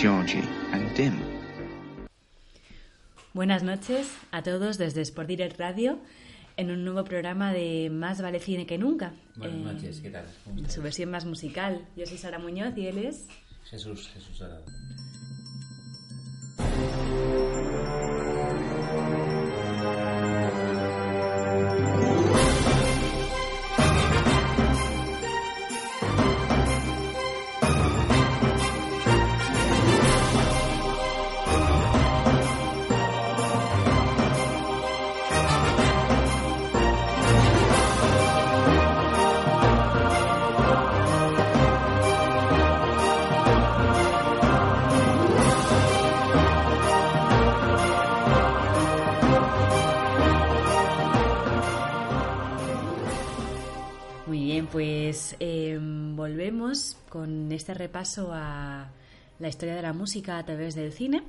Georgie and Dim. Buenas noches a todos desde Sport Direct Radio en un nuevo programa de Más vale cine que nunca. Buenas Eh, noches, ¿qué tal? ¿Cómo en su versión más musical. Yo soy Sara Muñoz y él es... Jesús, Jesús Dorado. Pues eh, volvemos con este repaso a la historia de la música a través del cine.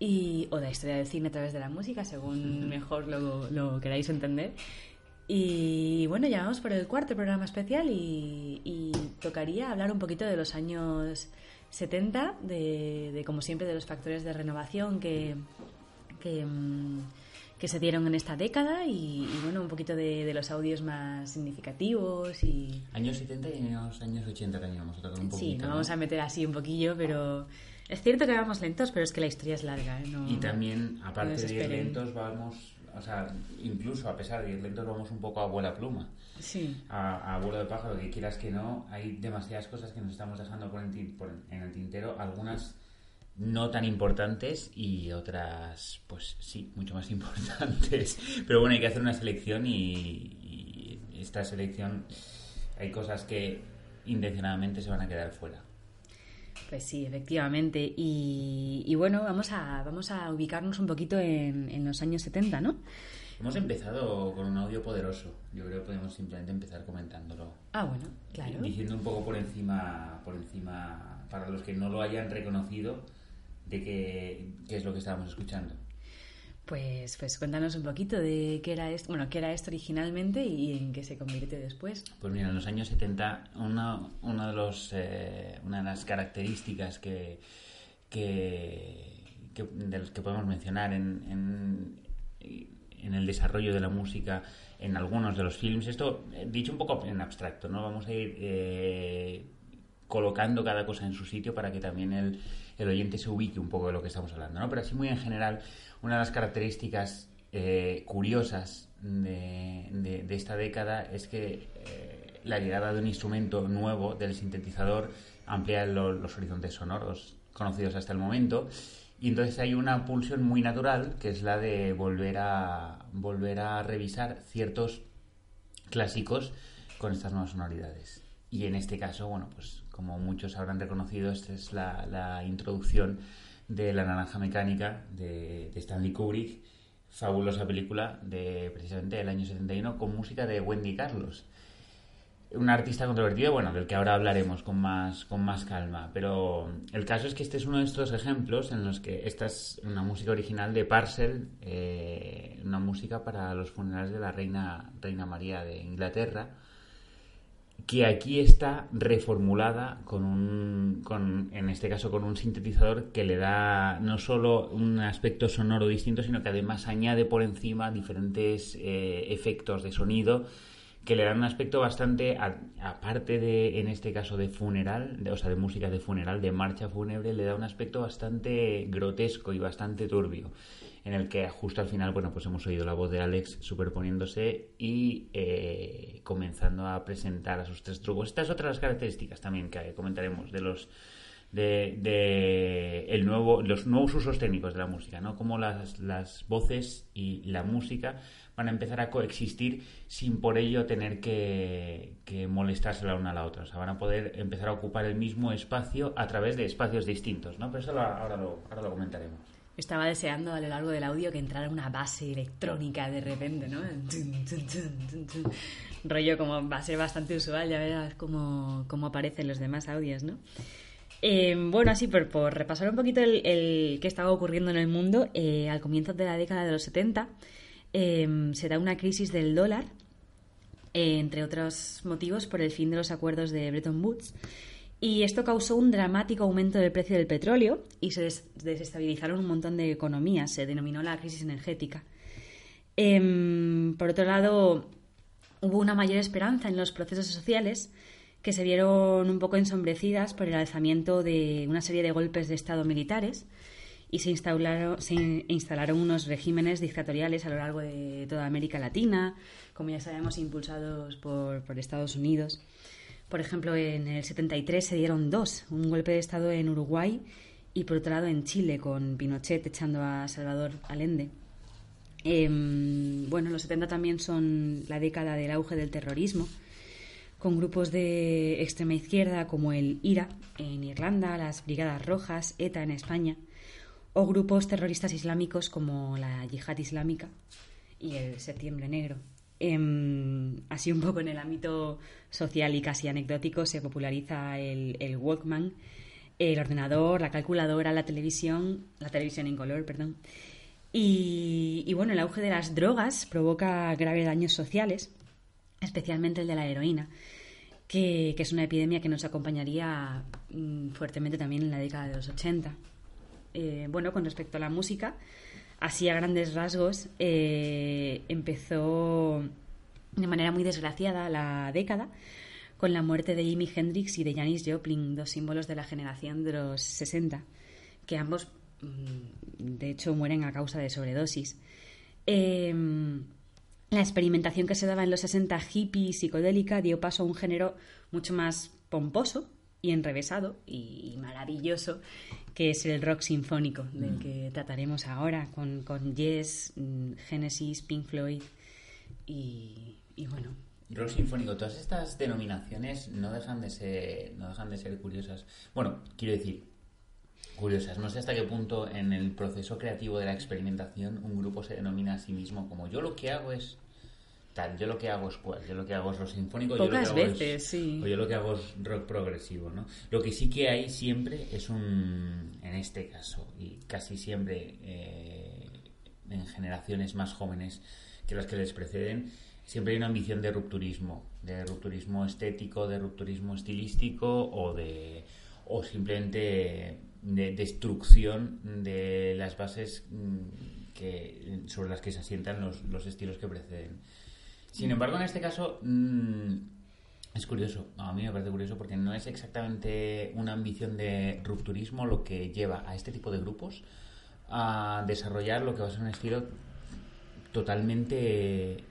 Y, o de la historia del cine a través de la música, según mejor lo, lo queráis entender. Y bueno, ya vamos por el cuarto programa especial y, y tocaría hablar un poquito de los años 70, de, de, como siempre de los factores de renovación que, que, mm, que se dieron en esta década y, y, bueno, un poquito de, de los audios más significativos y... Años 70 y años, años 80 también vamos a tocar un poquito. Sí, nos vamos a meter así un poquillo, pero es cierto que vamos lentos, pero es que la historia es larga. ¿eh? No- Y también, no aparte de ir lentos, vamos, o sea, incluso a pesar de ir lentos, vamos un poco a vuela pluma. Sí, A, a vuelo de pájaro, que quieras que no, hay demasiadas cosas que nos estamos dejando por, tin- por- en el tintero, algunas no tan importantes y otras, pues sí, mucho más importantes. Pero bueno, hay que hacer una selección y, y esta selección hay cosas que intencionadamente se van a quedar fuera. pues sí, efectivamente. Y, y bueno, vamos a, vamos a ubicarnos un poquito en, en los años 70, ¿no? Hemos empezado con un audio poderoso. Yo creo que podemos simplemente empezar comentándolo. Ah, bueno, claro. Diciendo un poco por encima, por encima, para los que no lo hayan reconocido, de qué, qué es lo que estábamos escuchando. Pues, pues cuéntanos un poquito de qué era esto, bueno, qué era esto originalmente y en qué se convirtió después. Pues mira, en los años 70, una, uno de los, eh, una de las características que, que, que- de las que podemos mencionar en, en, en el desarrollo de la música en algunos de los films, esto eh, dicho un poco en abstracto, ¿no? Vamos a ir eh, colocando cada cosa en su sitio para que también el, el oyente se ubique un poco de lo que estamos hablando, ¿no? Pero así muy en general, una de las características eh, curiosas de, esta década es que eh, la llegada de un instrumento nuevo, del sintetizador, amplía lo- los horizontes sonoros conocidos hasta el momento y entonces hay una pulsión muy natural que es la de volver a volver a revisar ciertos clásicos con estas nuevas sonoridades. Y en este caso, bueno, pues como muchos habrán reconocido, esta es la, introducción de La Naranja Mecánica de, de Stanley Kubrick, fabulosa película de precisamente del año 71 con música de Wendy Carlos. Un artista controvertido, bueno, del que ahora hablaremos con más, con más calma. Pero el caso es que este es uno de estos ejemplos en los que esta es una música original de Parcel, eh, una música para los funerales de la reina, reina María de Inglaterra, que aquí está reformulada con un, con, en este caso con un sintetizador que le da no solo un aspecto sonoro distinto, sino que además añade por encima diferentes eh, efectos de sonido que le dan un aspecto bastante, aparte de, en este caso, de funeral, o sea, de música de funeral, de marcha fúnebre, le da un aspecto bastante grotesco y bastante turbio, en el que justo al final, bueno, pues hemos oído la voz de Alex superponiéndose y eh, comenzando a presentar a sus tres trucos. Estas otras características también que comentaremos de los de, de el nuevo, los nuevos usos técnicos de la música, ¿no? Cómo las, las voces y la música van a empezar a coexistir sin por ello tener que, que molestarse la una a la otra. O sea, van a poder empezar a ocupar el mismo espacio a través de espacios distintos, ¿no? Pero eso lo- ahora, lo, ahora lo comentaremos. Estaba deseando a lo largo del audio que entrara una base electrónica de repente, ¿no? Rollo como va a ser bastante usual, ya verás cómo, cómo aparecen los demás audios, ¿no? Eh, bueno, así por, por repasar un poquito el, el qué estaba ocurriendo en el mundo, eh, al comienzo de la década de los 70 eh, se da una crisis del dólar eh, entre otros motivos por el fin de los acuerdos de Bretton Woods. Y esto causó un dramático aumento del precio del petróleo y se desestabilizaron un montón de economías. Se denominó la crisis energética. Em, por otro lado, hubo una mayor esperanza en los procesos sociales que se vieron un poco ensombrecidas por el alzamiento de una serie de golpes de Estado militares y se se instalaron unos regímenes dictatoriales a lo largo de toda América Latina, como ya sabemos, impulsados por Estados Unidos. Por ejemplo, en el 73 se dieron dos, un golpe de Estado en Uruguay y por otro lado en Chile, con Pinochet echando a Salvador Allende. Em, bueno, los 70 también son la década del auge del terrorismo, con grupos de extrema izquierda como el IRA en Irlanda, las Brigadas Rojas, ETA en España, o grupos terroristas islámicos como la Yihad Islámica y el Septiembre Negro. Em, así un poco en el ámbito social y casi anecdótico se populariza el, Walkman, el ordenador, la calculadora, la televisión, la televisión en color, perdón. Y, bueno, el auge de las drogas provoca graves daños sociales, especialmente el de la heroína, que, es una epidemia que nos acompañaría mm, fuertemente también en la década de los 80. Eh, bueno, con respecto a la música, así a grandes rasgos, eh, empezó de manera muy desgraciada la década con la muerte de Jimi Hendrix y de Janis Joplin, dos símbolos de la generación de los 60, que ambos Mm, de hecho mueren a causa de sobredosis. Em, la experimentación que se daba en los 60 hippie psicodélica dio paso a un género mucho más pomposo y enrevesado y maravilloso que es el rock sinfónico del mm. que trataremos ahora con, con Yes, mm, Genesis, Pink Floyd y, y bueno, Rock sinfónico, todas estas denominaciones no dejan de ser, no dejan de ser curiosas. Bueno, quiero decir, curiosas. No sé hasta qué punto en el proceso creativo de la experimentación un grupo se denomina a sí mismo como yo lo que hago es tal, yo lo que hago es cual, yo lo que hago es rock sinfónico, yo lo que hago veces, sí. o yo lo que hago es rock progresivo, ¿no? Lo que sí que hay siempre es un, en este caso, y casi siempre eh, en generaciones más jóvenes que las que les preceden, siempre hay una ambición de rupturismo, de rupturismo estético, de rupturismo estilístico o de o simplemente de destrucción de las bases mm, que, sobre las que se asientan los, los estilos que preceden. Sin embargo, en este caso mm, es curioso, a mí me parece curioso porque no es exactamente una ambición de rupturismo lo que lleva a este tipo de grupos a desarrollar lo que va a ser un estilo totalmente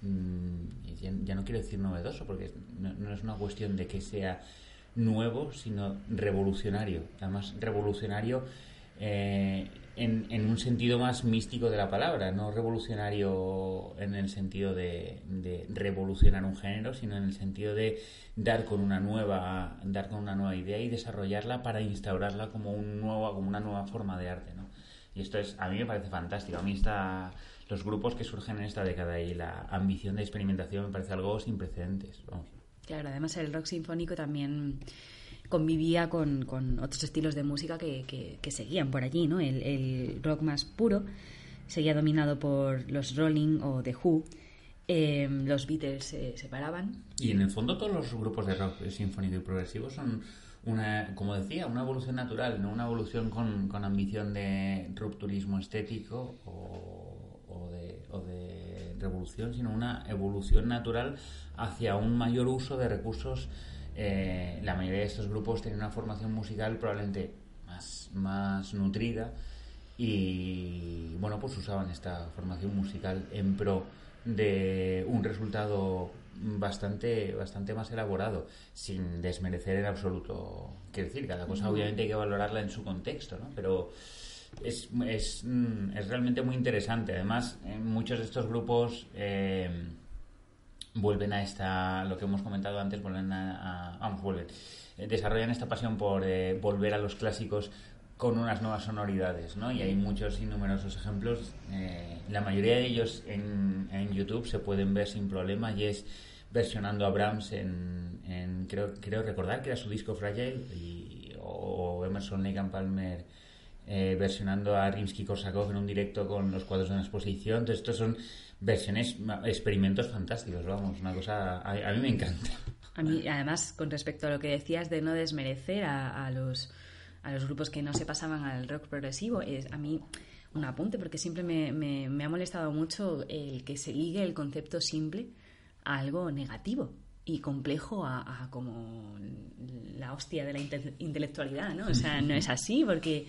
mm, ya, no quiero decir novedoso porque no es una cuestión de que sea nuevo, sino revolucionario. Además, revolucionario eh, en, en, un sentido más místico de la palabra, no revolucionario en el sentido de, de, revolucionar un género, sino en el sentido de dar con una nueva, dar con una nueva idea y desarrollarla para instaurarla como un nuevo, como una nueva forma de arte, ¿no? Y esto es, a mí me parece fantástico. A mí está los grupos que surgen en esta década y la ambición de experimentación me parece algo sin precedentes. Vamos. Claro, además el rock sinfónico también convivía con, otros estilos de música que, seguían por allí, ¿no? El, rock más puro seguía dominado por los Rolling o The Who. Eh, los Beatles se separaban. Y en el fondo todos los grupos de rock sinfónico y progresivo son una, como decía, una evolución natural, no una evolución con, con ambición de rupturismo estético o, o, de, o de revolución, sino una evolución natural hacia un mayor uso de recursos. Eh, la mayoría de estos grupos tienen una formación musical probablemente más, más nutrida y bueno, pues usaban esta formación musical en pro de un resultado bastante bastante más elaborado sin desmerecer en absoluto. Quiero decir cada cosa obviamente hay que valorarla en su contexto ¿no? pero es, es, mm, es realmente muy interesante. Además en muchos de estos grupos eh, vuelven a esta, lo que hemos comentado antes, vuelven a, vamos, vuelven, eh, desarrollan esta pasión por eh, volver a los clásicos con unas nuevas sonoridades, ¿no? Y hay muchos y numerosos ejemplos. Eh, la mayoría de ellos en, en, YouTube se pueden ver sin problema y es versionando a Brahms en, en creo, creo recordar que era su disco Fragile y, o Emerson Lake and Palmer versionando a Rimsky-Korsakov en un directo con los cuadros de una exposición. Entonces, estos son versiones, experimentos fantásticos, vamos, una cosa, a, mí me encanta. A mí, además, con respecto a lo que decías de no desmerecer a, los, a los grupos que no se pasaban al rock progresivo, es a mí un apunte, porque siempre me, me, ha molestado mucho el que se ligue el concepto simple a algo negativo y complejo a, como la hostia de la intelectualidad, ¿no? O sea, no es así, porque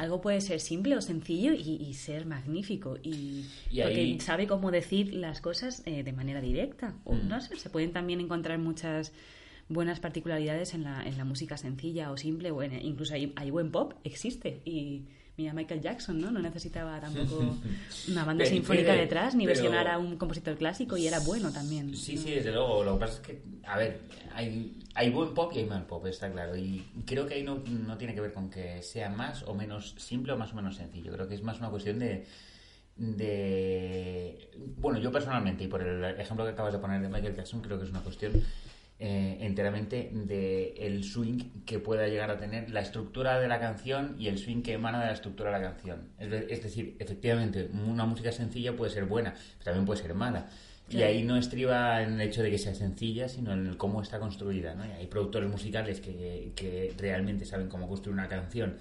algo puede ser simple o sencillo y, ser magnífico. Y, porque sabe cómo decir las cosas eh, de manera directa. O mm. no sé se pueden también encontrar muchas buenas particularidades en la, en la música sencilla o simple o incluso hay, hay buen pop existe. Y mira Michael Jackson, ¿no? No necesitaba tampoco una banda sinfónica detrás, ni versionar a un compositor clásico y era bueno también. Sí, sí, desde luego. Lo que pasa es que, a ver, hay, hay buen pop y hay mal pop, está claro. Y creo que ahí no, no tiene que ver con que sea más o menos simple o más o menos sencillo. Creo que es más una cuestión de de bueno yo personalmente y por el ejemplo que acabas de poner de Michael Jackson creo que es una cuestión eh, enteramente del el swing que pueda llegar a tener la estructura de la canción y el swing que emana de la estructura de la canción. Es, decir, efectivamente, una música sencilla puede ser buena, pero también puede ser mala. Y ahí no estriba en el hecho de que sea sencilla, sino en el cómo está construida. ¿no? hay productores musicales que, que realmente saben cómo construir una canción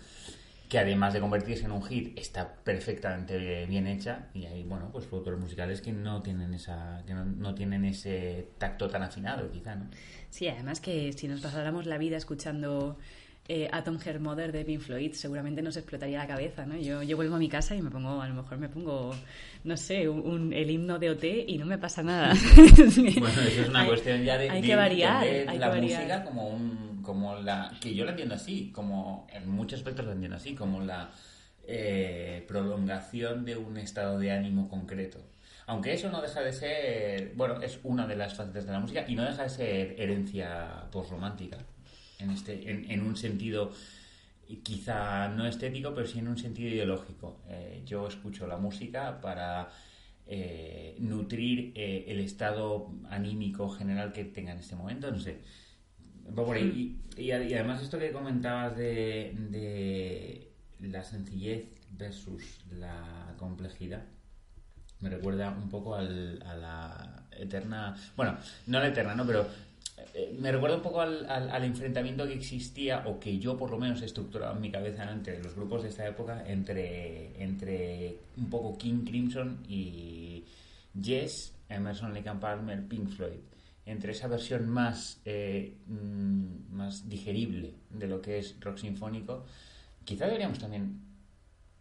que además de convertirse en un hit está perfectamente bien hecha y hay bueno pues productores musicales que no tienen esa que no, tienen ese tacto tan afinado quizá no sí además que si nos pasáramos la vida escuchando eh, Atom Her Mother de Pink Floyd seguramente nos explotaría la cabeza, ¿no? Yo, yo vuelvo a mi casa y me pongo, a lo mejor me pongo, no sé, un, el himno de OT y no me pasa nada. bueno, eso es una cuestión ya de, hay que variar, hay la que música como un, como la, que yo la entiendo así, como en muchos aspectos la entiendo así, como la eh, prolongación de un estado de ánimo concreto. Aunque eso no deja de ser, bueno, es una de las facetas de la música y no deja de ser herencia postromántica en, este, en, un sentido quizá no estético, pero sí en un sentido ideológico. Eh, yo escucho la música para eh, nutrir eh, el estado anímico general que tenga en este momento, no sé. Y, y, además esto que comentabas de, de la sencillez versus la complejidad, me recuerda un poco al, a la eterna, bueno, no la eterna, ¿no? Pero eh, me recuerda un poco al, enfrentamiento que existía, o que yo por lo menos he estructurado en mi cabeza entre los grupos de esta época, entre, entre un poco King Crimson y Yes, Emerson Lake and Palmer, Pink Floyd. Entre esa versión más, eh, mm, más digerible de lo que es rock sinfónico, quizá deberíamos también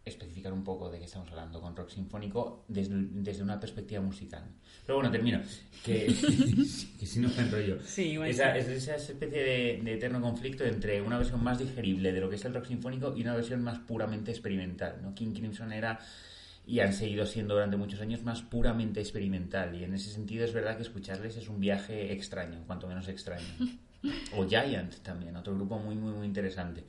especificar un poco de qué estamos hablando con rock sinfónico desde, desde una perspectiva musical. Pero bueno, termino. Que, que si no me enrollo. Sí, esa, esa especie de, de, eterno conflicto entre una versión más digerible de lo que es el rock sinfónico y una versión más puramente experimental. ¿no? King Crimson era y han seguido siendo durante muchos años más puramente experimental. Y en ese sentido es verdad que escucharles es un viaje extraño, cuanto menos extraño. O Giant también, otro grupo muy, muy, muy interesante.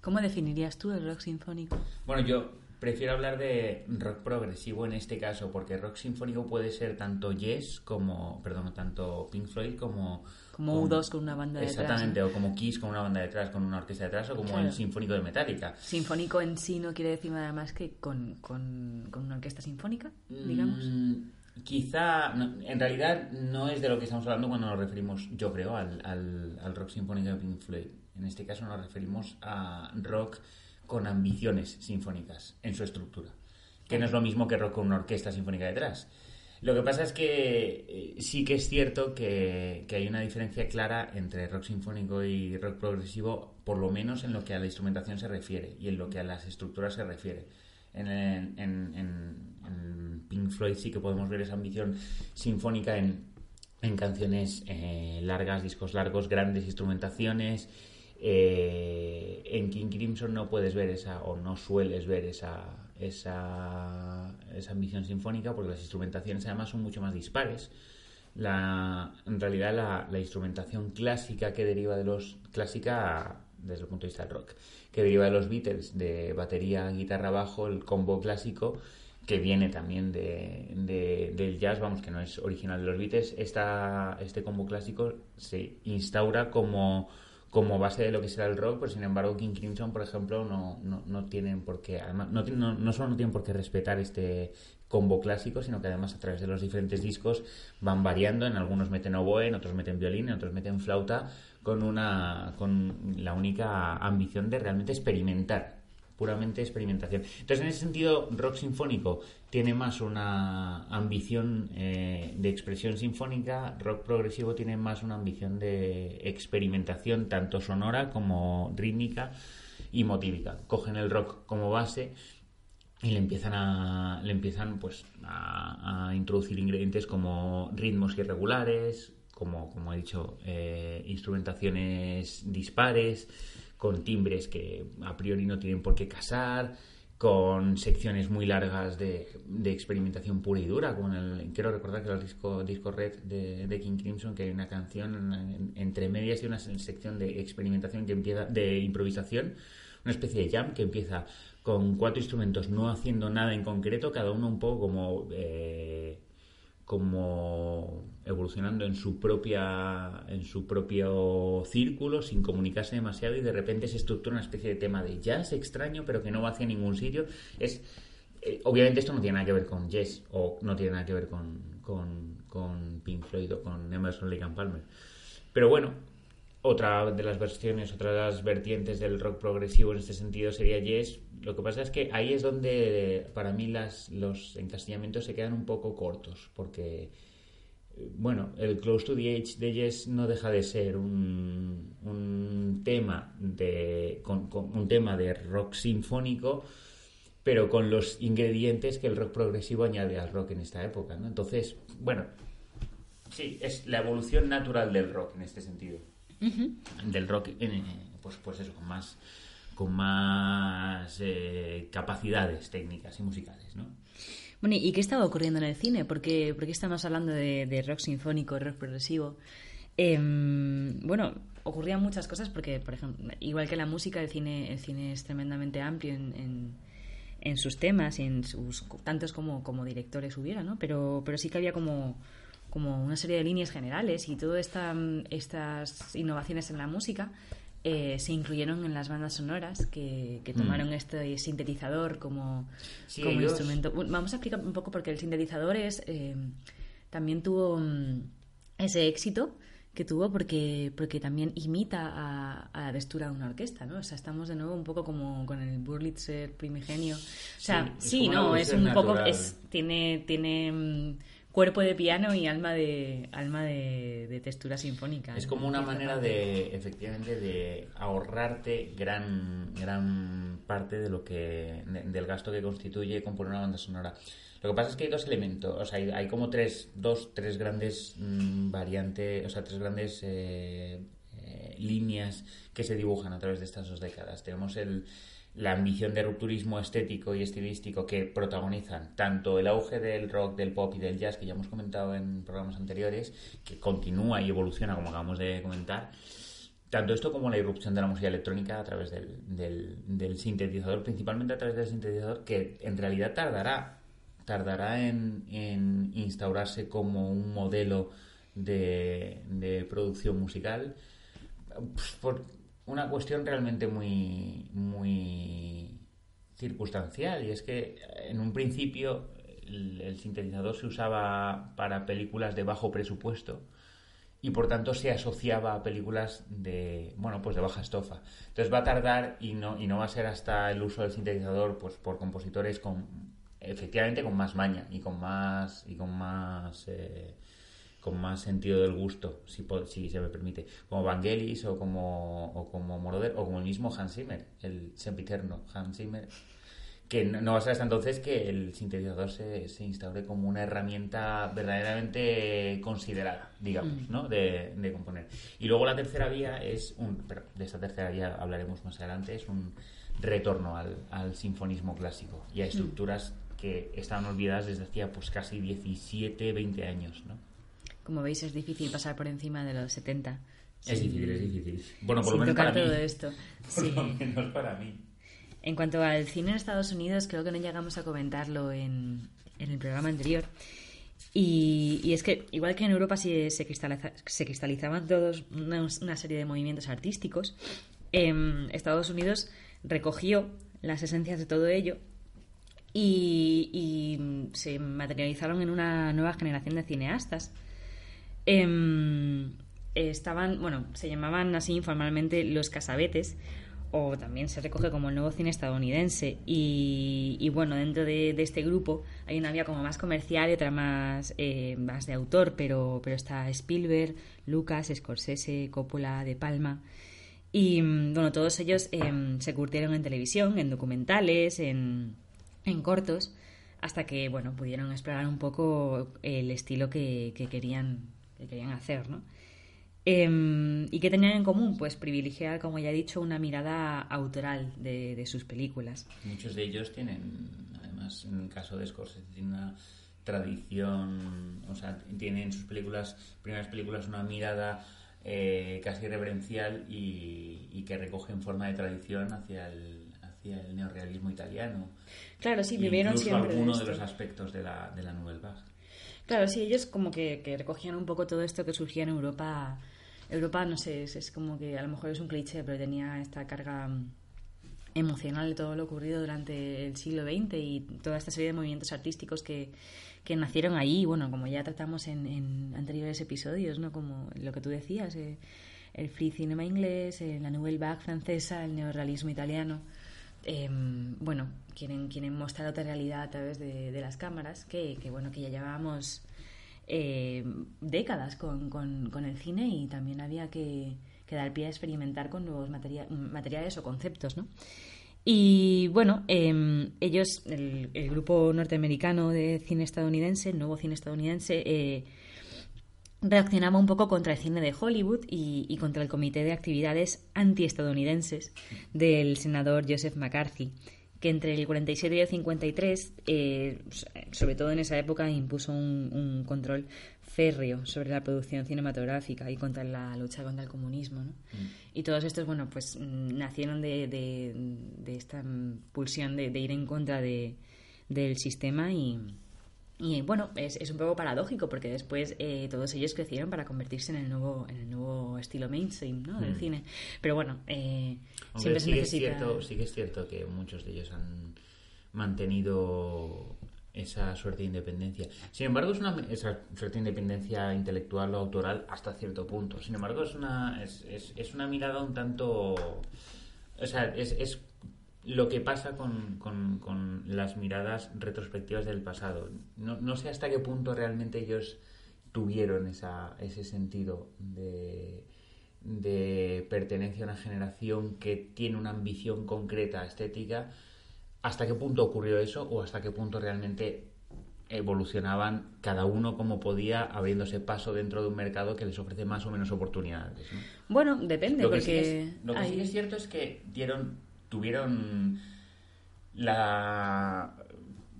¿Cómo definirías tú el rock sinfónico? Bueno, yo prefiero hablar de rock progresivo en este caso, porque rock sinfónico puede ser tanto Yes como, perdón, tanto Pink Floyd como... Como U2 con una banda detrás. Exactamente, o como Kiss con una banda detrás, con una orquesta detrás, o como el sinfónico de Metallica. Sinfónico en sí no quiere decir nada más que con, con, con una orquesta sinfónica, digamos. Mm, quizá, en realidad no es de lo que estamos hablando cuando nos referimos, yo creo, al, al, al rock sinfónico de Pink Floyd. En este caso nos referimos a rock con ambiciones sinfónicas en su estructura, que no es lo mismo que rock con una orquesta sinfónica detrás. Lo que pasa es que eh, sí que es cierto que, hay una diferencia clara entre rock sinfónico y rock progresivo, por lo menos en lo que a la instrumentación se refiere y en lo que a las estructuras se refiere. En, en, Pink Floyd sí que podemos ver esa ambición sinfónica en, canciones eh, largas, discos largos, grandes instrumentaciones eh, en King Crimson no puedes ver esa, o no sueles ver esa, esa, esa ambición sinfónica, porque las instrumentaciones además son mucho más dispares. En realidad la, la, instrumentación clásica que deriva de los clásica desde el punto de vista del rock que deriva de los Beatles de batería guitarra bajo el combo clásico que viene también de, de, del jazz vamos que no es original de los Beatles esta, este combo clásico se instaura como como base de lo que será el rock, pero sin embargo King Crimson, por ejemplo, no, no, no tienen por qué, además, no, no, no solo no tienen por qué respetar este combo clásico, sino que además a través de los diferentes discos van variando, en algunos meten oboe, en otros meten violín, en otros meten flauta, con una con la única ambición de realmente experimentar puramente experimentación. Entonces, en ese sentido, rock sinfónico tiene más una ambición eh, de expresión sinfónica, rock progresivo tiene más una ambición de experimentación, tanto sonora como rítmica y motívica. Cogen el rock como base y le empiezan a le empiezan pues a, introducir ingredientes como ritmos irregulares como como he dicho eh, instrumentaciones dispares con timbres que a priori no tienen por qué casar, con secciones muy largas de, experimentación pura y dura. Con el, quiero recordar que el disco, disco Red de, King Crimson, que hay una canción entre medias y una sección de experimentación que empieza, de improvisación, una especie de jam que empieza con cuatro instrumentos no haciendo nada en concreto, cada uno un poco como eh, como evolucionando en su propia en su propio círculo sin comunicarse demasiado y de repente se estructura una especie de tema de jazz extraño pero que no va hacia ningún sitio es eh, obviamente esto no tiene nada que ver con jazz o no tiene nada que ver con, con, Pink Floyd o con Emerson Lake and Palmer pero bueno otra de las versiones, otra de las vertientes del rock progresivo en este sentido sería Yes. Lo que pasa es que ahí es donde para mí las, los encasillamientos se quedan un poco cortos, porque, bueno, el Close to the Edge de Yes no deja de ser un, un tema de, un tema de rock sinfónico, pero con los ingredientes que el rock progresivo añade al rock en esta época. ¿no? Entonces, bueno, sí, es la evolución natural del rock en este sentido del rock, eh, pues, pues eso, con más, con más eh, capacidades técnicas y musicales, ¿no? Bueno, ¿y qué estaba ocurriendo en el cine? Porque, porque estamos hablando de, rock sinfónico, rock progresivo. Em, bueno, ocurrían muchas cosas porque, por ejemplo, igual que la música, el cine, el cine es tremendamente amplio en, en, sus temas y en sus tantos como, como directores hubiera, ¿no? Pero, pero sí que había como como una serie de líneas generales y todas esta, estas innovaciones en la música eh, se incluyeron en las bandas sonoras que, mm. tomaron este sintetizador como, como instrumento. Vamos a explicar un poco porque el sintetizador es eh, también tuvo mm, ese éxito que tuvo porque porque también imita a, la textura de una orquesta, ¿no? O sea, estamos de nuevo un poco como con el Burlitzer primigenio. O sea, sí, no, es un poco es tiene tiene mm, cuerpo de piano y alma de alma de, textura sinfónica. Es como una manera de, efectivamente, de ahorrarte gran, gran parte de lo que del gasto que constituye componer una banda sonora. Lo que pasa es que hay dos elementos, o sea, hay, como tres, dos, tres grandes mm, variantes, o sea, tres grandes eh, eh, líneas que se dibujan a través de estas dos décadas. Tenemos el, la ambición de rupturismo estético y estilístico que protagonizan tanto el auge del rock, del pop y del jazz que ya hemos comentado en programas anteriores, que continúa y evoluciona como acabamos de comentar, tanto esto como la irrupción de la música electrónica a través del, sintetizador, principalmente a través del sintetizador, que en realidad tardará, tardará en, en instaurarse como un modelo de, de producción musical. Pues, por, una cuestión realmente muy, muy circunstancial y es que en un principio el, sintetizador se usaba para películas de bajo presupuesto y por tanto se asociaba a películas de bueno pues de baja estofa. Entonces va a tardar y no y no va a ser hasta el uso del sintetizador pues por compositores con efectivamente con más maña y con más y con más eh, con más sentido del gusto, si, si se me permite, como Vangelis o como, o como Moroder o como el mismo Hans Zimmer, el sempiterno Hans Zimmer, que no, va a ser hasta entonces que el sintetizador se, se instaure como una herramienta verdaderamente considerada, digamos, mm. ¿no? De, de, componer. Y luego la tercera vía es un, pero de esta tercera vía hablaremos más adelante, es un retorno al, al sinfonismo clásico y a mm. estructuras que estaban olvidadas desde hacía pues casi 17, 20 años, ¿no? Como veis, es difícil pasar por encima de los 70. Es difícil, es difícil. Bueno, por lo menos para todo mí. esto. Por lo menos para mí. En cuanto al cine en Estados Unidos, creo que no llegamos a comentarlo en, en el programa anterior. Y, es que, igual que en Europa se, se, se cristalizaban todos una, serie de movimientos artísticos, en Estados Unidos recogió las esencias de todo ello y, se materializaron en una nueva generación de cineastas. Em, estaban, bueno, se llamaban así informalmente los casabetes, o también se recoge como el nuevo cine estadounidense. Y, bueno, dentro de, este grupo hay una vía como más comercial y otra más, eh, más de autor, pero, pero está Spielberg, Lucas, Scorsese, Coppola, De Palma. Y bueno, todos ellos em, se curtieron en televisión, en documentales, en, en cortos, hasta que bueno, pudieron explorar un poco el estilo que, que querían, que querían hacer, ¿no? Em, ¿Y qué tenían en común? Pues privilegiar, como ya he dicho, una mirada autoral de, sus películas. Muchos de ellos tienen, además, en el caso de Scorsese, tienen una tradición, o sea, tienen en sus películas, primeras películas, una mirada eh, casi reverencial y, y, que recoge en forma de tradición hacia el, hacia el neorrealismo italiano. Claro, sí, vivieron siempre. algunos de, los aspectos de la, de la Nouvelle Vague. Claro, sí, ellos como que, recogían un poco todo esto que surgía en Europa. Europa, no sé, es, como que a lo mejor es un cliché, pero tenía esta carga emocional de todo lo ocurrido durante el siglo XX y toda esta serie de movimientos artísticos que, nacieron ahí, bueno, como ya tratamos en, anteriores episodios, ¿no? Como lo que tú decías, eh, el free cinema inglés, eh, la nouvelle vague francesa, el neorrealismo italiano. Em, bueno, quieren, quieren mostrar otra realidad a través de, las cámaras, que, bueno, que ya llevábamos eh, décadas con, con, el cine y también había que, dar pie a experimentar con nuevos materiales o conceptos, ¿no? Y bueno, em, ellos, el, el, grupo norteamericano de cine estadounidense, el nuevo cine estadounidense, eh, reaccionaba un poco contra el cine de Hollywood y, contra el comité de actividades antiestadounidenses del senador Joseph McCarthy, que entre el 47 y el 53, eh, sobre todo en esa época, impuso un, control férreo sobre la producción cinematográfica y contra la lucha contra el comunismo. Mm. Y todos estos, bueno, pues mm, nacieron de, de, esta pulsión de, ir en contra de, del sistema y y bueno, es, es un poco paradójico porque después eh, todos ellos crecieron para convertirse en el nuevo, en el nuevo estilo mainstream ¿no? del mm. cine. Pero bueno, eh, siempre sí Es cierto, sí que es cierto que muchos de ellos han mantenido esa suerte de independencia. Sin embargo, es una esa suerte de independencia intelectual o autoral hasta cierto punto. Sin embargo, es una, es, es, es una mirada un tanto... O sea, es, es lo que pasa con, con, las miradas retrospectivas del pasado. No, no, sé hasta qué punto realmente ellos tuvieron esa, ese sentido de, de pertenencia a una generación que tiene una ambición concreta estética, hasta qué punto ocurrió eso o hasta qué punto realmente evolucionaban cada uno como podía abriéndose paso dentro de un mercado que les ofrece más o menos oportunidades. Bueno, depende, lo que porque... lo que sí es cierto es que dieron tuvieron la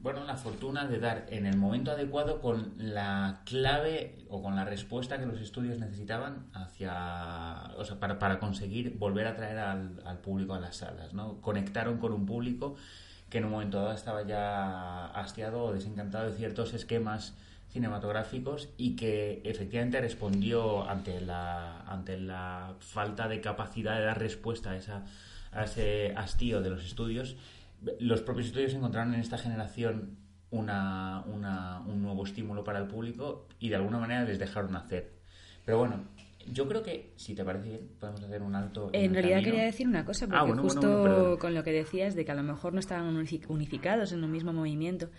bueno, la fortuna de dar en el momento adecuado con la clave o con la respuesta que los estudios necesitaban hacia, o sea, para, para conseguir volver a traer al, al, público a las salas, ¿no? Conectaron con un público que en un momento dado estaba ya hastiado o desencantado de ciertos esquemas cinematográficos y que efectivamente respondió ante la, ante la falta de capacidad de dar respuesta a esa a ese hastío de los estudios, los propios estudios encontraron en esta generación una, un nuevo estímulo para el público y de alguna manera les dejaron hacer. Pero bueno, yo creo que, si te parece bien, podemos hacer un alto. En, realidad quería decir una cosa, ah, porque justo con lo que decías de que a lo mejor no estaban unificados en un mismo movimiento.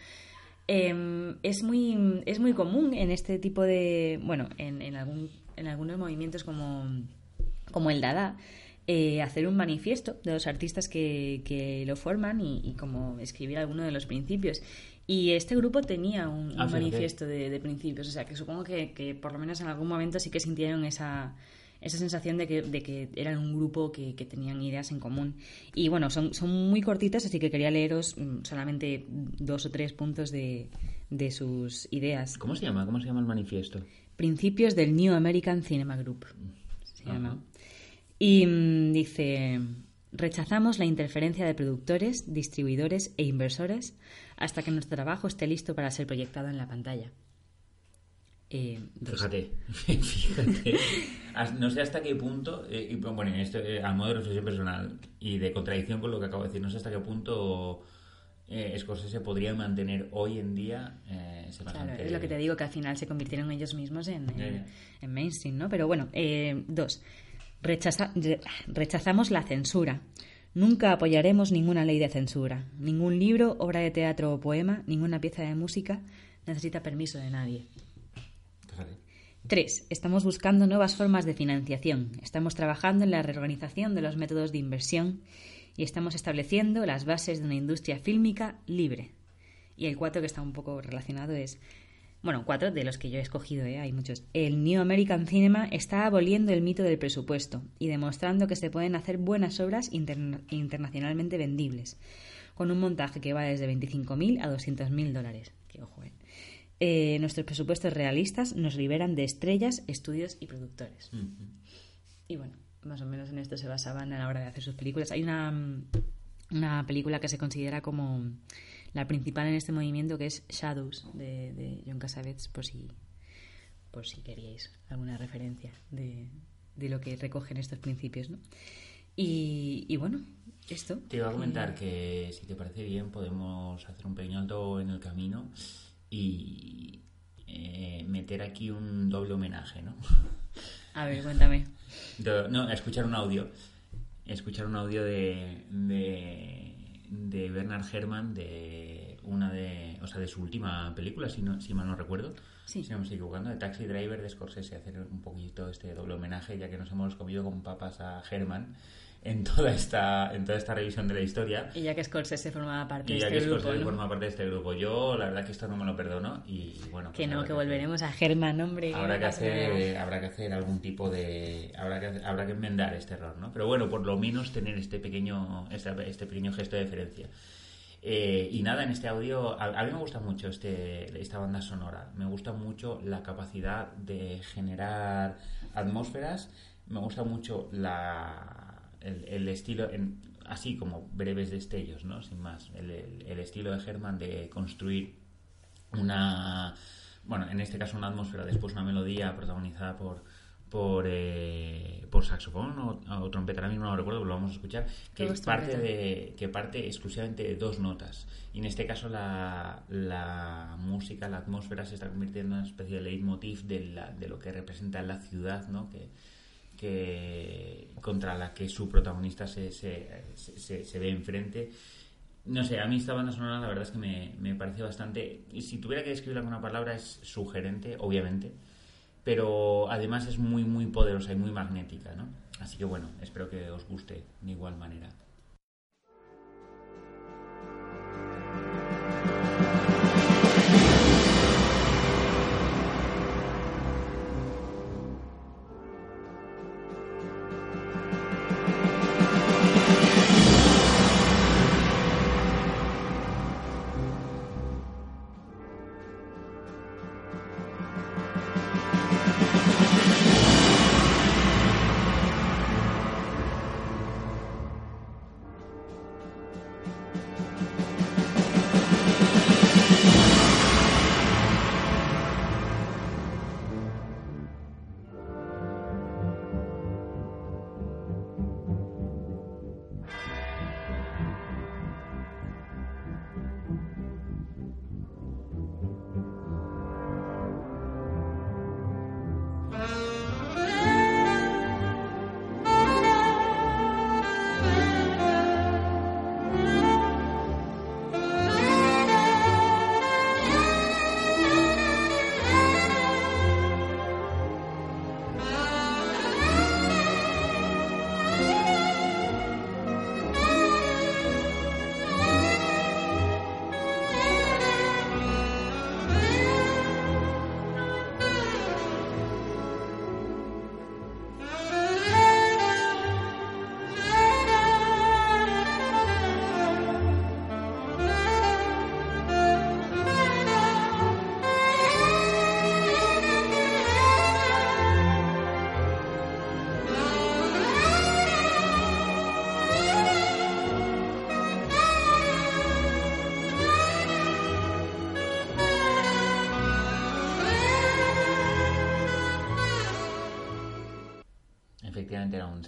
Em, es, muy, es muy común en este tipo de. Bueno, en, en, algún, en algunos movimientos como, como el Dada, eh, hacer un manifiesto de los artistas que, lo forman y, como escribir alguno de los principios. Y este grupo tenía un, ah, manifiesto de, principios, o sea que supongo que, por lo menos en algún momento sí que sintieron esa, esa sensación de que, de que eran un grupo que, tenían ideas en común. Y bueno, son, son muy cortitas, así que quería leeros mm, solamente dos o tres puntos de, de sus ideas. ¿Cómo se llama? ¿Cómo se llama el manifiesto? Principios del New American Cinema Group. Se llama. Y mm, dice, rechazamos la interferencia de productores, distribuidores e inversores hasta que nuestro trabajo esté listo para ser proyectado en la pantalla. Eh, fíjate, fíjate. No sé hasta qué punto, eh, bueno, esto, eh, a modo de reflexión personal y de contradicción con lo que acabo de decir, no sé hasta qué punto Scorsese podría mantener hoy en día eh, claro, es lo que te digo, que al final se convirtieron ellos mismos en, en, mainstream, ¿no? Pero bueno, eh, dos, rechaza, rechazamos la censura. Nunca apoyaremos ninguna ley de censura. Ningún libro, obra de teatro o poema, ninguna pieza de música necesita permiso de nadie. Tres, estamos buscando nuevas formas de financiación. Estamos trabajando en la reorganización de los métodos de inversión y estamos estableciendo las bases de una industria fílmica libre. Y el cuatro que está un poco relacionado es, bueno, cuatro de los que yo he escogido, ¿eh? hay muchos. El New American Cinema está aboliendo el mito del presupuesto y demostrando que se pueden hacer buenas obras internacionalmente vendibles, con un montaje que va desde 25.000 a 200.000 dólares. Qué ojo, ¿eh? ¿eh? nuestros presupuestos realistas nos liberan de estrellas, estudios y productores. Y bueno, más o menos en esto se basaban a la hora de hacer sus películas. Hay una, una película que se considera como la principal en este movimiento que es Shadows de, de John Cassavetes por si por si queríais alguna referencia de, de lo que recogen estos principios ¿no? y, y bueno esto te iba a comentar que si te parece bien podemos hacer un pequeño alto en el camino y eh, meter aquí un doble homenaje ¿no? a ver cuéntame no, escuchar un audio. Escuchar un audio de, de, Bernard Herrmann de una de, o sea, de su última película, si, no, si mal no recuerdo. Si no me estoy equivocando, de Taxi Driver de Scorsese, hacer un poquito este doble homenaje, ya que nos hemos comido con papas a Herman en toda esta en toda esta revisión de la historia. Y ya que Scorsese formaba parte de este que grupo. Scorsese forma parte de este grupo. Yo, la verdad que esto no me lo perdono y bueno. que pues no, que volveremos a Germán, hombre. Habrá que, hacer, habrá que hacer algún tipo de. Habrá que, habrá que enmendar este error, ¿no? Pero bueno, por lo menos tener este pequeño, este, este pequeño gesto de diferencia. Eh, y nada, en este audio, a, a, mí me gusta mucho este, esta banda sonora. Me gusta mucho la capacidad de generar atmósferas. Me gusta mucho la, el, estilo, en, así como breves destellos, ¿no? Sin más, el, estilo de Herman de construir una, bueno, en este caso una atmósfera, después una melodía protagonizada por por, eh, por saxofón o, trompeta, ahora mismo no lo recuerdo, lo vamos a escuchar, que parte, de, que parte exclusivamente de dos notas. Y en este caso la, la música, la atmósfera se está convirtiendo en una especie de leitmotiv de, la, de lo que representa la ciudad, ¿no? Que, que contra la que su protagonista se, se, se, ve enfrente. No sé, a mí esta banda sonora la verdad es que me, me parece bastante... Y si tuviera que describirla con una palabra es sugerente, obviamente, pero además es muy, muy poderosa y muy magnética, ¿no? Así que bueno, espero que os guste de igual manera.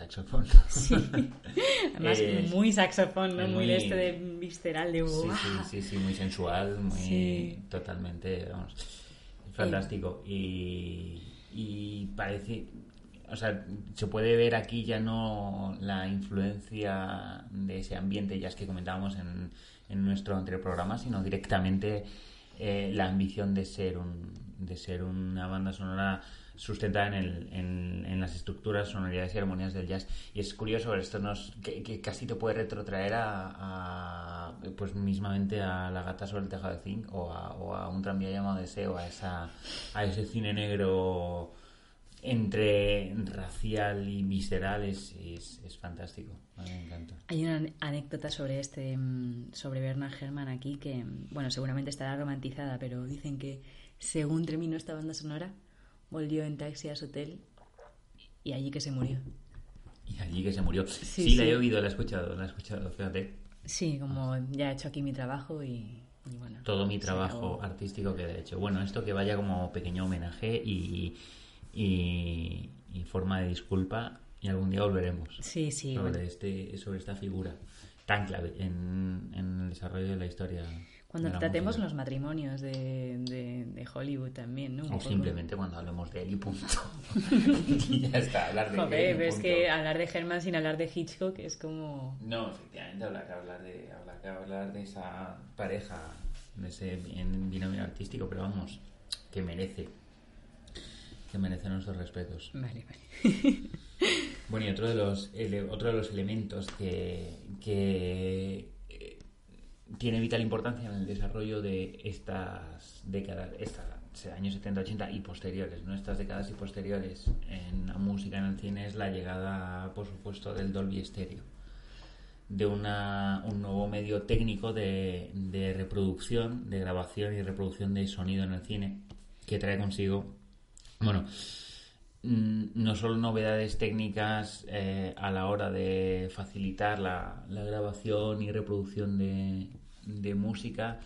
Saxofón. Sí. Además, Es- muy saxofón, ¿no? es Muy, muy- de este de visceral, de Sí, ¡guau! sí, sí, sí, muy sensual, muy Sí. totalmente, vamos, fantástico. Y, y parece, o sea, se puede ver aquí ya no la influencia de ese ambiente jazz que comentábamos en, en nuestro anterior programa, sino directamente eh, la ambición de ser un, de ser una banda sonora sustentada en, el, en, en las estructuras, sonoridades y armonías del jazz. Y es curioso, esto nos que, que casi te puede retrotraer a, a, pues mismamente a La gata sobre el tejado de zinc o a, o a un tranvía llamado Deseo, a, esa, a ese cine negro entre racial y visceral es, es, es fantástico. Me encanta. Hay una anécdota sobre este, mm, sobre Bernard Herrmann aquí que, mm, bueno, seguramente estará romantizada, pero dicen que según terminó esta banda sonora, volvió en taxi a su hotel y allí que se murió. Y allí que se murió. Sí, Sí, la sí. he oído, la he escuchado, la he escuchado, fíjate. Sí, como ya he hecho aquí mi trabajo y, y bueno. todo mi trabajo acabó. artístico que he hecho. Bueno, esto que vaya como pequeño homenaje y, y, y forma de disculpa y algún día volveremos Sí, sí. sobre, bueno. este, sobre esta figura tan clave en, en el desarrollo de la historia. Cuando de tratemos los matrimonios de, de, de Hollywood también, ¿no? Un O poco. simplemente cuando hablemos de él y punto. y ya está, hablar de Joder, él pero es punto. que hablar de Herman sin hablar de Hitchcock es como... No, efectivamente, hablar, hablar, de, hablar, hablar de esa pareja, de ese binomio artístico, pero vamos, que merece, que merece nuestros respetos. Vale, vale. Bueno, y otro de los, ele- otro de los elementos que, que tiene vital importancia en el desarrollo de estas décadas, esta, años 70, 80 y posteriores, ¿no? estas décadas y posteriores en la música, en el cine, es la llegada, por supuesto, del Dolby Stereo de una, un nuevo medio técnico de, de reproducción, de grabación y reproducción de sonido en el cine, que trae consigo, bueno, mm, no solo novedades técnicas eh, a la hora de facilitar la, la grabación y reproducción de, de música,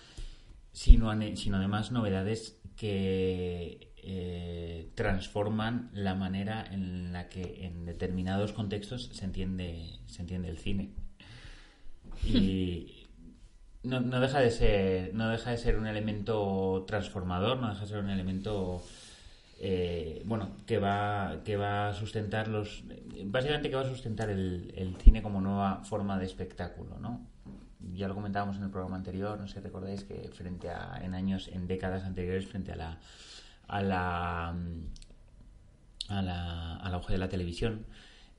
sino, además novedades que eh, transforman la manera en la que en determinados contextos se entiende, se entiende el cine. Y no, no deja de ser no deja de ser un elemento transformador, no deja de ser un elemento eh, bueno que va que va a sustentar los básicamente que va a sustentar el, el cine como nueva forma de espectáculo, ¿no? Ya lo comentábamos en el programa anterior, no sé si recordáis que frente a en años en décadas anteriores frente a la a la a la, al auge de la televisión,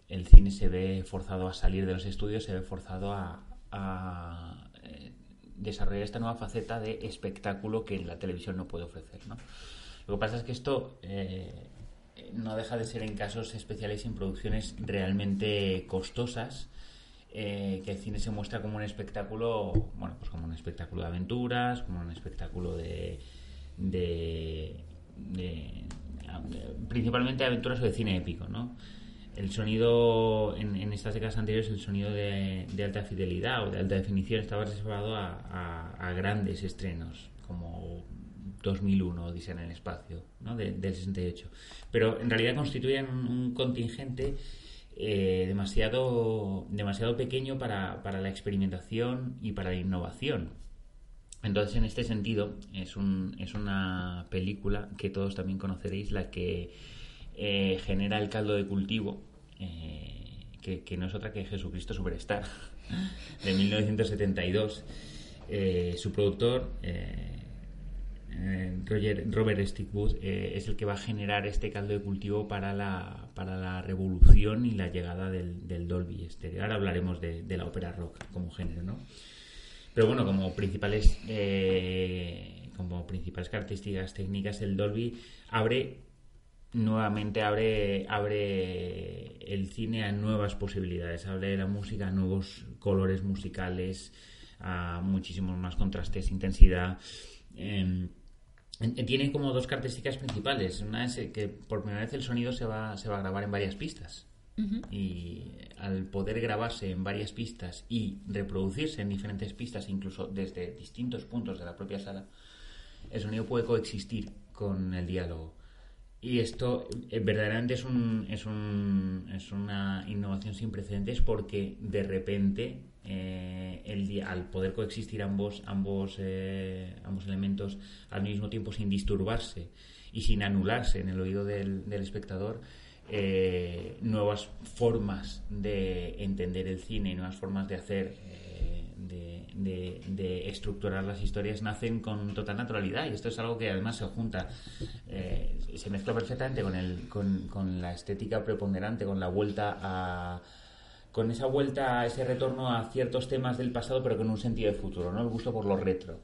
el cine se ve forzado a salir de los estudios, se ve forzado a, a, eh, desarrollar esta nueva faceta de espectáculo que la televisión no puede ofrecer. ¿no? Lo que pasa es que esto eh, no deja de ser en casos especiales y en producciones realmente costosas. Eh, que el cine se muestra como un espectáculo, bueno, pues como un espectáculo de aventuras, como un espectáculo de, de, principalmente aventuras o de cine épico, ¿no? El sonido en, estas décadas anteriores, el sonido de, alta fidelidad o de alta definición estaba reservado a, grandes estrenos como 2001, Odisea en el espacio, ¿no? De- del 68. Pero en realidad constituían un contingente eh, demasiado, demasiado pequeño para, para la experimentación y para la innovación. Entonces, en este sentido, es, un, es una película que todos también conoceréis, la que eh, genera el caldo de cultivo, eh, que, que no es otra que Jesucristo Superstar, de 1972. Eh, su productor, eh, Roger, Robert Stickwood, eh, es el que va a generar este caldo de cultivo para la, para la revolución y la llegada del, Dolby Stereo. Ahora hablaremos de, la ópera rock como género, ¿no? Pero bueno, como principales, eh, como principales características técnicas, el Dolby abre nuevamente abre, abre el cine a nuevas posibilidades, abre la música a nuevos colores musicales, a muchísimos más contrastes, intensidad. Eh, tiene como dos características principales. Una es eh, que por primera vez el sonido se va, se va a grabar en varias pistas. Y al poder grabarse en varias pistas y reproducirse en diferentes pistas, incluso desde distintos puntos de la propia sala, el sonido puede coexistir con el diálogo. y esto eh, verdaderamente es, un, es, un, es una innovación sin precedentes porque de repente eh, al poder coexistir ambos, ambos, eh, ambos elementos al mismo tiempo sin disturbarse y sin anularse en el oído del, del espectador, nuevas formas de entender el cine, nuevas formas de hacer de, estructurar las historias nacen con total naturalidad y esto es algo que además se junta, eh, se mezcla perfectamente con, el, con, la estética preponderante, con la vuelta a con esa vuelta, ese retorno a ciertos temas del pasado, pero con un sentido de futuro, ¿no? El gusto por lo retro.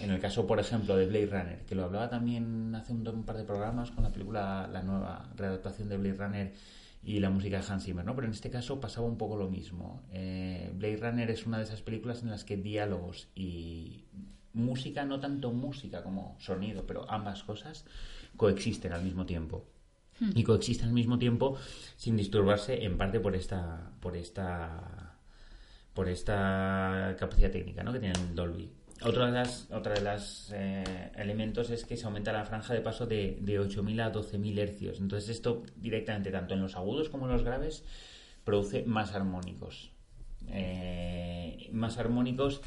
En el caso, por ejemplo, de Blade Runner, que lo hablaba también hace un, un par de programas con la película, la nueva readaptación de Blade Runner, y la música de Hans Zimmer, ¿no? Pero en este caso pasaba un poco lo mismo. Eh, Blade Runner es una de esas películas en las que diálogos y música, no tanto música como sonido, pero ambas cosas coexisten al mismo tiempo. Y coexisten al mismo tiempo sin disturbarse en parte por esta por esta por esta capacidad técnica ¿no? que tiene el Dolby. Otra de las, otra de las eh, elementos es que se aumenta la franja de paso de, de 8.000 a 12.000 hercios. Entonces esto directamente, tanto en los agudos como en los graves, produce más armónicos. Eh, más armónicos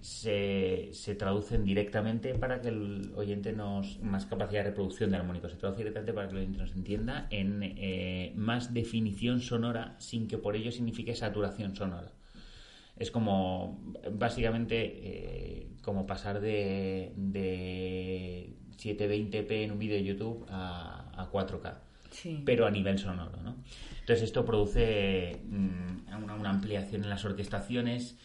se, se, traducen directamente para que el oyente nos... más capacidad de reproducción de armónicos, se traduce directamente para que el oyente nos entienda en eh, más definición sonora sin que por ello signifique saturación sonora es como básicamente eh, como pasar de, de 720p en un vídeo de YouTube a, 4K. pero a nivel sonoro, ¿no? Entonces esto produce mm, una, ampliación en las orquestaciones,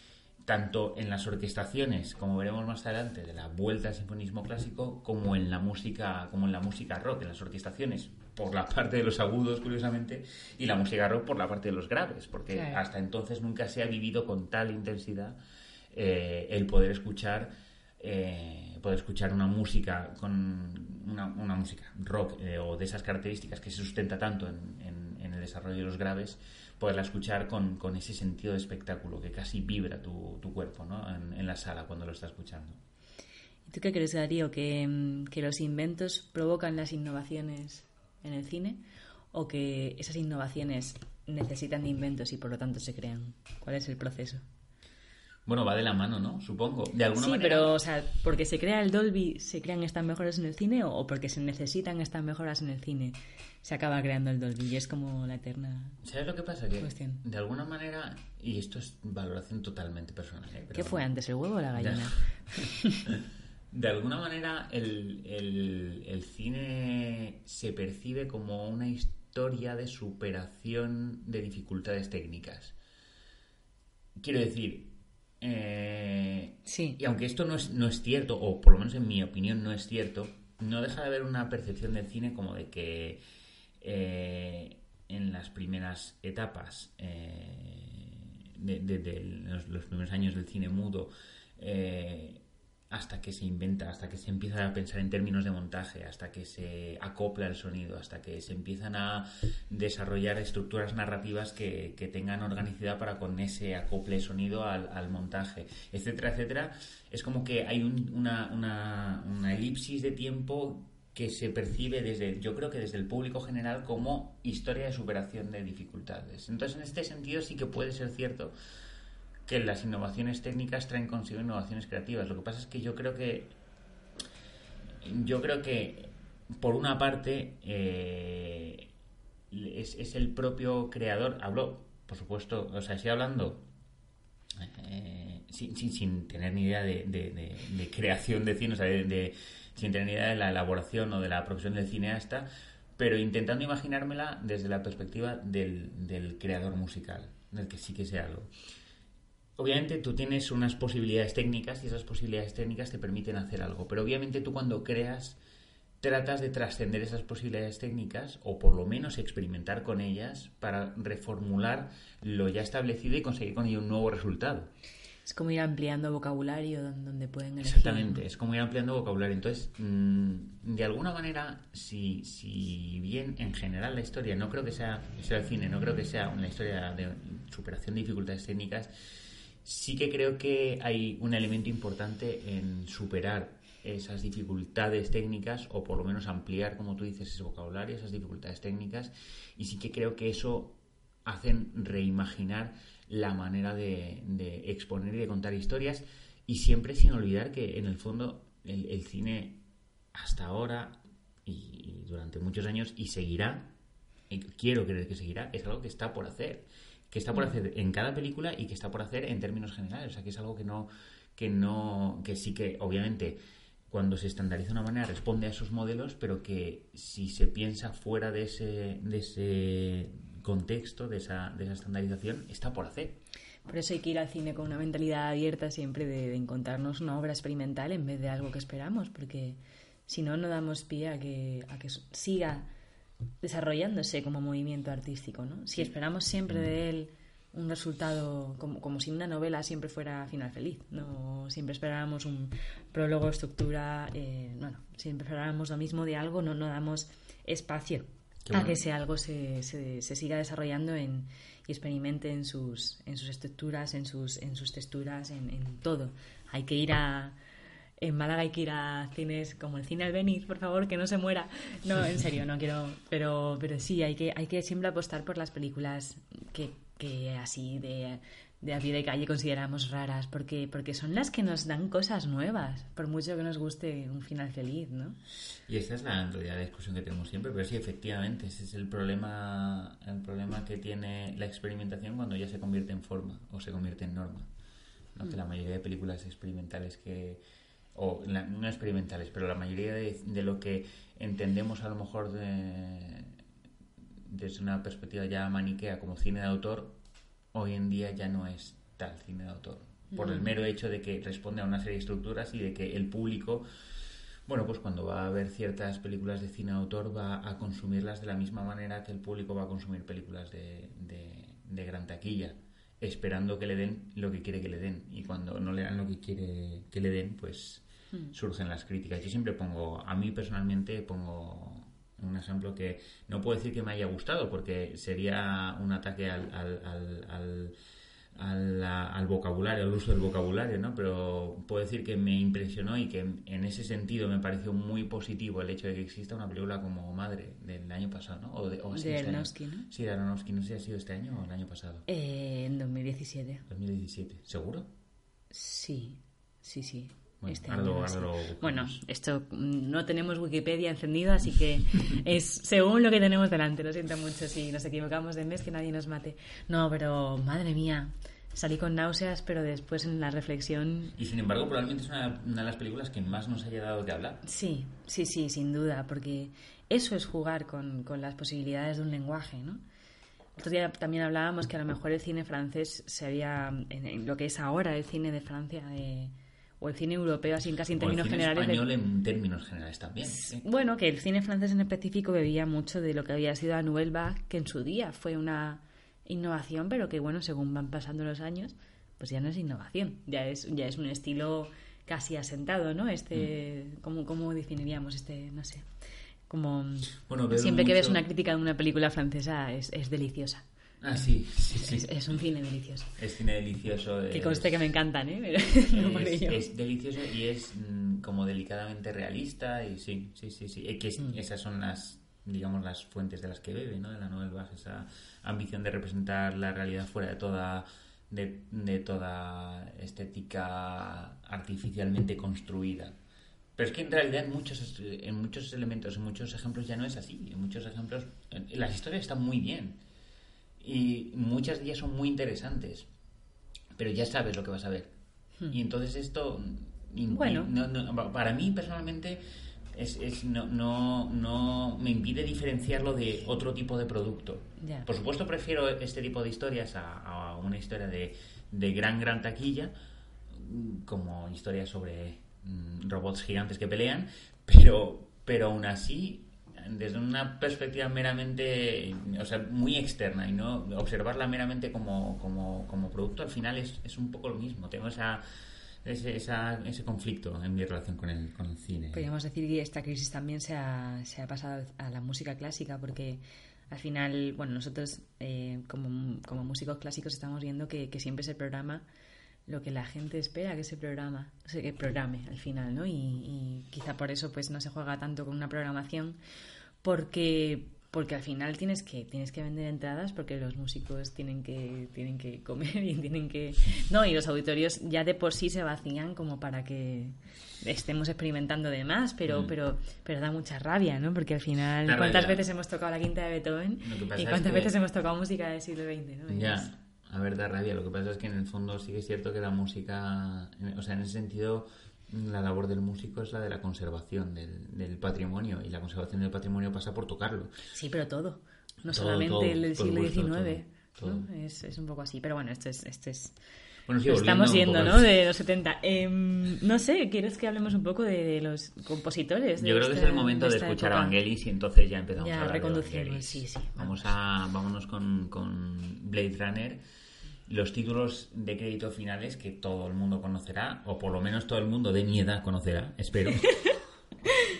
tanto en las orquestaciones, como veremos más adelante, de la vuelta al sinfonismo clásico, como en la música, como en la música rock, en las orquestaciones por la parte de los agudos, curiosamente, y la música rock por la parte de los graves, porque hasta entonces nunca se ha vivido con tal intensidad eh, el poder escuchar eh, poder escuchar una música con una, música rock eh, o de esas características que se sustenta tanto en, el desarrollo de los graves, poderla escuchar con, ese sentido de espectáculo que casi vibra tu, cuerpo ¿no? en, la sala cuando lo está escuchando. ¿Y tú qué crees, Darío? ¿Que, que los inventos provocan las innovaciones en el cine o que esas innovaciones necesitan de inventos y por lo tanto se crean? ¿Cuál es el proceso? Bueno, va de la mano, ¿no? Supongo. De alguna sí, pero, o sea, porque se crea el Dolby, ¿se crean estas mejoras en el cine o porque se necesitan estas mejoras en el cine? Se acaba creando el Dolby y es como la eterna. ¿Sabes lo que pasa? Que de alguna manera, y esto es valoración totalmente personal. ¿eh? ¿Qué fue antes, el huevo o la gallina? de alguna manera el, cine se percibe como una historia de superación de dificultades técnicas. Quiero decir, eh, sí. y aunque esto no es, no es cierto, o por lo menos en mi opinión no es cierto, no deja de haber una percepción del cine como de que eh, en las primeras etapas eh, de, los, primeros años del cine mudo, hasta que se inventa, hasta que se empieza a pensar en términos de montaje, hasta que se acopla el sonido, hasta que se empiezan a desarrollar estructuras narrativas que, tengan organicidad para con ese acople sonido al, montaje, etcétera, etcétera. Es como que hay una, una, una elipsis de tiempo que se percibe desde, yo creo que desde el público general como historia de superación de dificultades. Entonces, en este sentido sí que puede ser cierto que las innovaciones técnicas traen consigo innovaciones creativas. Lo que pasa es que yo creo que yo creo que por una parte eh, es, el propio creador hablo por supuesto o sea estoy hablando eh, sin, sin, tener ni idea de, creación de cine o sea de, sin tener idea de la elaboración o de la profesión del cineasta pero intentando imaginármela desde la perspectiva del, del creador musical del que sí que sea algo obviamente tú tienes unas posibilidades técnicas y esas posibilidades técnicas te permiten hacer algo, pero obviamente tú cuando creas tratas de trascender esas posibilidades técnicas o por lo menos experimentar con ellas para reformular lo ya establecido y conseguir con ello un nuevo resultado. Es como ir ampliando vocabulario donde pueden elegir. Exactamente, es como ir ampliando vocabulario. Entonces, mm, de alguna manera, si, si bien en general la historia, no creo que sea, sea el cine, no creo que sea una historia de superación de dificultades técnicas, sí que creo que hay un elemento importante en superar esas dificultades técnicas o por lo menos ampliar, como tú dices, ese vocabulario, esas dificultades técnicas y sí que creo que eso hacen reimaginar la manera de, exponer y de contar historias y siempre sin olvidar que en el fondo el, cine hasta ahora y, durante muchos años y seguirá, y quiero creer que seguirá, es algo que está por hacer, que está por mm. hacer en cada película y que está por hacer en términos generales, o sea que es algo que no, que no, que sí que obviamente cuando se estandariza de una manera responde a esos modelos, pero que si se piensa fuera de ese, de ese contexto, de esa, de esa estandarización, está por hacer. Por eso hay que ir al cine con una mentalidad abierta siempre de, encontrarnos una obra experimental en vez de algo que esperamos, porque si no, no damos pie a que, a que siga desarrollándose como movimiento artístico. ¿no? Si esperamos siempre de él un resultado como, como si una novela siempre fuera final feliz. No siempre esperábamos un prólogo, estructura, eh, bueno, siempre esperábamos lo mismo de algo, no, no damos espacio a que ese algo se, se, siga desarrollando en, y experimente en sus, en sus estructuras, en sus, en sus texturas, en, en todo. Hay que ir a, en Málaga hay que ir a cines como el cine Albeniz, por favor, que no se muera. No, en serio, no quiero, pero, pero sí, hay que, hay que siempre apostar por las películas que, que así de, de a pie de calle consideramos raras, porque, porque son las que nos dan cosas nuevas, por mucho que nos guste un final feliz, ¿no? Y esta es la, la discusión que tenemos siempre, pero sí, efectivamente, ese es el problema, el problema que tiene la experimentación cuando ya se convierte en forma o se convierte en norma. ¿no? Que la mm. mayoría de películas experimentales que, o no experimentales, pero la mayoría de, de lo que entendemos a lo mejor de, desde una perspectiva ya maniquea como cine de autor, hoy en día ya no es tal cine de autor. Por el mero hecho de que responde a una serie de estructuras y de que el público, bueno, pues cuando va a ver ciertas películas de cine de autor va a consumirlas de la misma manera que el público va a consumir películas de, de, gran taquilla, esperando que le den lo que quiere que le den. Y cuando no le dan lo que quiere que le den, pues surgen las críticas. Yo siempre pongo, a mí personalmente pongo un ejemplo que no puedo decir que me haya gustado porque sería un ataque al, al, al, al, vocabulario, al uso del vocabulario, ¿no? Pero puedo decir que me impresionó y que en ese sentido me pareció muy positivo el hecho de que exista una película como Madre del año pasado, ¿no? O de, o de este Aronofsky, ¿no? Sí, de Aronofsky. No sé si ha sido este año o el año pasado. Eh, en 2017. 2017. ¿Seguro? Sí, sí, sí. Bueno, este bueno, esto mm, no tenemos Wikipedia encendido, así que es según lo que tenemos delante. Lo siento mucho si nos equivocamos de mes, que nadie nos mate. No, pero madre mía, salí con náuseas, pero después en la reflexión. Y sin embargo, probablemente es una, de las películas que más nos haya dado de hablar. Sí, sí, sí, sin duda, porque eso es jugar con, con las posibilidades de un lenguaje, ¿no? Otro día también hablábamos que a lo mejor el cine francés se había, en, lo que es ahora el cine de Francia, de o el cine europeo, así casi en términos o el cine generales. español en términos generales también. Bueno, que el cine francés en específico bebía mucho de lo que había sido Nouvelle Vague, que en su día fue una innovación, pero que bueno, según van pasando los años, pues ya no es innovación, ya es, ya es un estilo casi asentado, ¿no? Este, mm. ¿cómo, ¿cómo, definiríamos este, no sé? Como siempre que ves una crítica de una película francesa es, es deliciosa. Ah, sí, sí, sí. Es, un cine delicioso. Es cine delicioso. Que conste que me encantan, ¿eh? es, delicioso y es mm, como delicadamente realista y sí, sí, sí, sí. Que mm. Esas son las, digamos, las fuentes de las que bebe, ¿no? De la novela esa ambición de representar la realidad fuera de toda... De, de toda estética artificialmente construida. Pero es que en realidad en muchos, en muchos elementos, en muchos ejemplos ya no es así. En muchos ejemplos las historias están muy bien y muchas de ellas son muy interesantes, pero ya sabes lo que vas a ver. Hmm. Y entonces esto, bueno. para mí personalmente, es, es, no, no, no me impide diferenciarlo de otro tipo de producto. Por supuesto prefiero este tipo de historias a, una historia de, de, gran, gran taquilla, como historias sobre mm, robots gigantes que pelean, pero, pero aún así desde una perspectiva meramente, o sea, muy externa y no observarla meramente como, como, producto, al final es, es, un poco lo mismo. Tengo esa, ese, ese conflicto en mi relación con el, con el cine. Podríamos decir que esta crisis también se ha, se ha pasado a la música clásica porque al final, bueno, nosotros eh, como, como músicos clásicos estamos viendo que, que siempre es el programa lo que la gente espera que se programa, o sea, que programe al final, ¿no? Y, y quizá por eso pues no se juega tanto con una programación, porque porque al final tienes que tienes que vender entradas porque los músicos tienen que tienen que comer y tienen que no y los auditorios ya de por sí se vacían como para que estemos experimentando de más pero Mm. pero pero da mucha rabia no porque al final Da cuántas rabia. veces hemos tocado la quinta de Beethoven y es cuántas que- veces hemos tocado música del siglo XX ¿no? Ya, a ver, da rabia. Lo que pasa es que en el fondo sí que es cierto que la música, o sea, en ese sentido, la labor del músico es la de la conservación del, del patrimonio y la conservación del patrimonio pasa por tocarlo. Sí, pero todo. No Todo, solamente todo, el del siglo XIX. todo, ¿no? todo. Es, es un poco así. Pero bueno, esto es. Esto es... Bueno, sí, estamos yendo, ¿no? De los 70. Em, no sé, ¿quieres que hablemos un poco de, de los compositores? de Yo creo que es el momento de, escuchar a época? Vangelis y entonces ya empezamos Ya a hablar de reconducimos, Vangelis. sí, sí, Vamos vamos. a, vámonos con, con Blade Runner. Los títulos de crédito finales que todo el mundo conocerá, o por lo menos todo el mundo de mi edad conocerá, espero.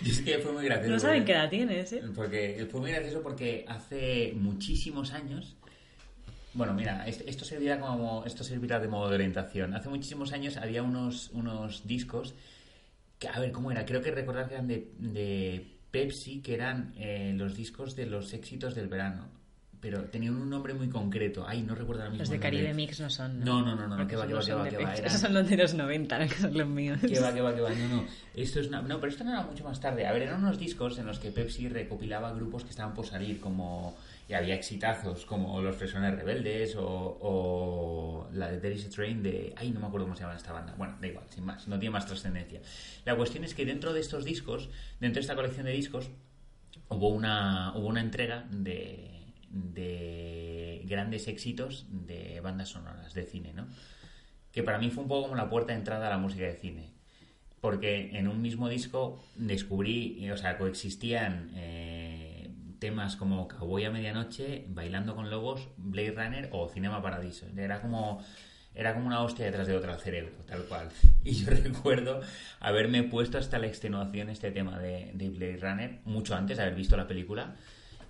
Y es que fue muy gracioso. No saben porque- qué edad tienes, ¿eh? Porque fue muy gracioso porque hace muchísimos años. Bueno, mira, est- esto servirá como esto servirá de modo de orientación. Hace muchísimos años había unos, unos discos que, a ver, ¿cómo era? Creo que recordar que eran de, de Pepsi, que eran eh, los discos de los éxitos del verano. Pero tenían un nombre muy concreto. Ay, no recuerdo ahora mismo. Los de. Caribe Mix no son. No, no, no, no, Porque que va, que va, no que va, que va, Esos son los de los 90, que son los míos. Que va, que va, que va. No, no. Esto es una... No, pero esto no era mucho más tarde. A ver, eran unos discos en los que Pepsi recopilaba grupos que estaban por salir, como. Y había exitazos como Los Fresones Rebeldes o, o la de There is a Train de. Ay, no me acuerdo cómo se llama esta banda. Bueno, da igual, sin más. No tiene más trascendencia. La cuestión es que dentro de estos discos, dentro de esta colección de discos, hubo una, hubo una entrega de, de grandes éxitos de bandas sonoras de cine, ¿no? Que para mí fue un poco como la puerta de entrada a la música de cine. Porque en un mismo disco descubrí, o sea, coexistían eh, temas como Cowboy a Medianoche, Bailando con Lobos, Blade Runner o Cinema Paradiso. Era como, era como una hostia detrás de otra al cerebro, tal cual. Y yo recuerdo haberme puesto hasta la extenuación este tema de, de Blade Runner, mucho antes de haber visto la película.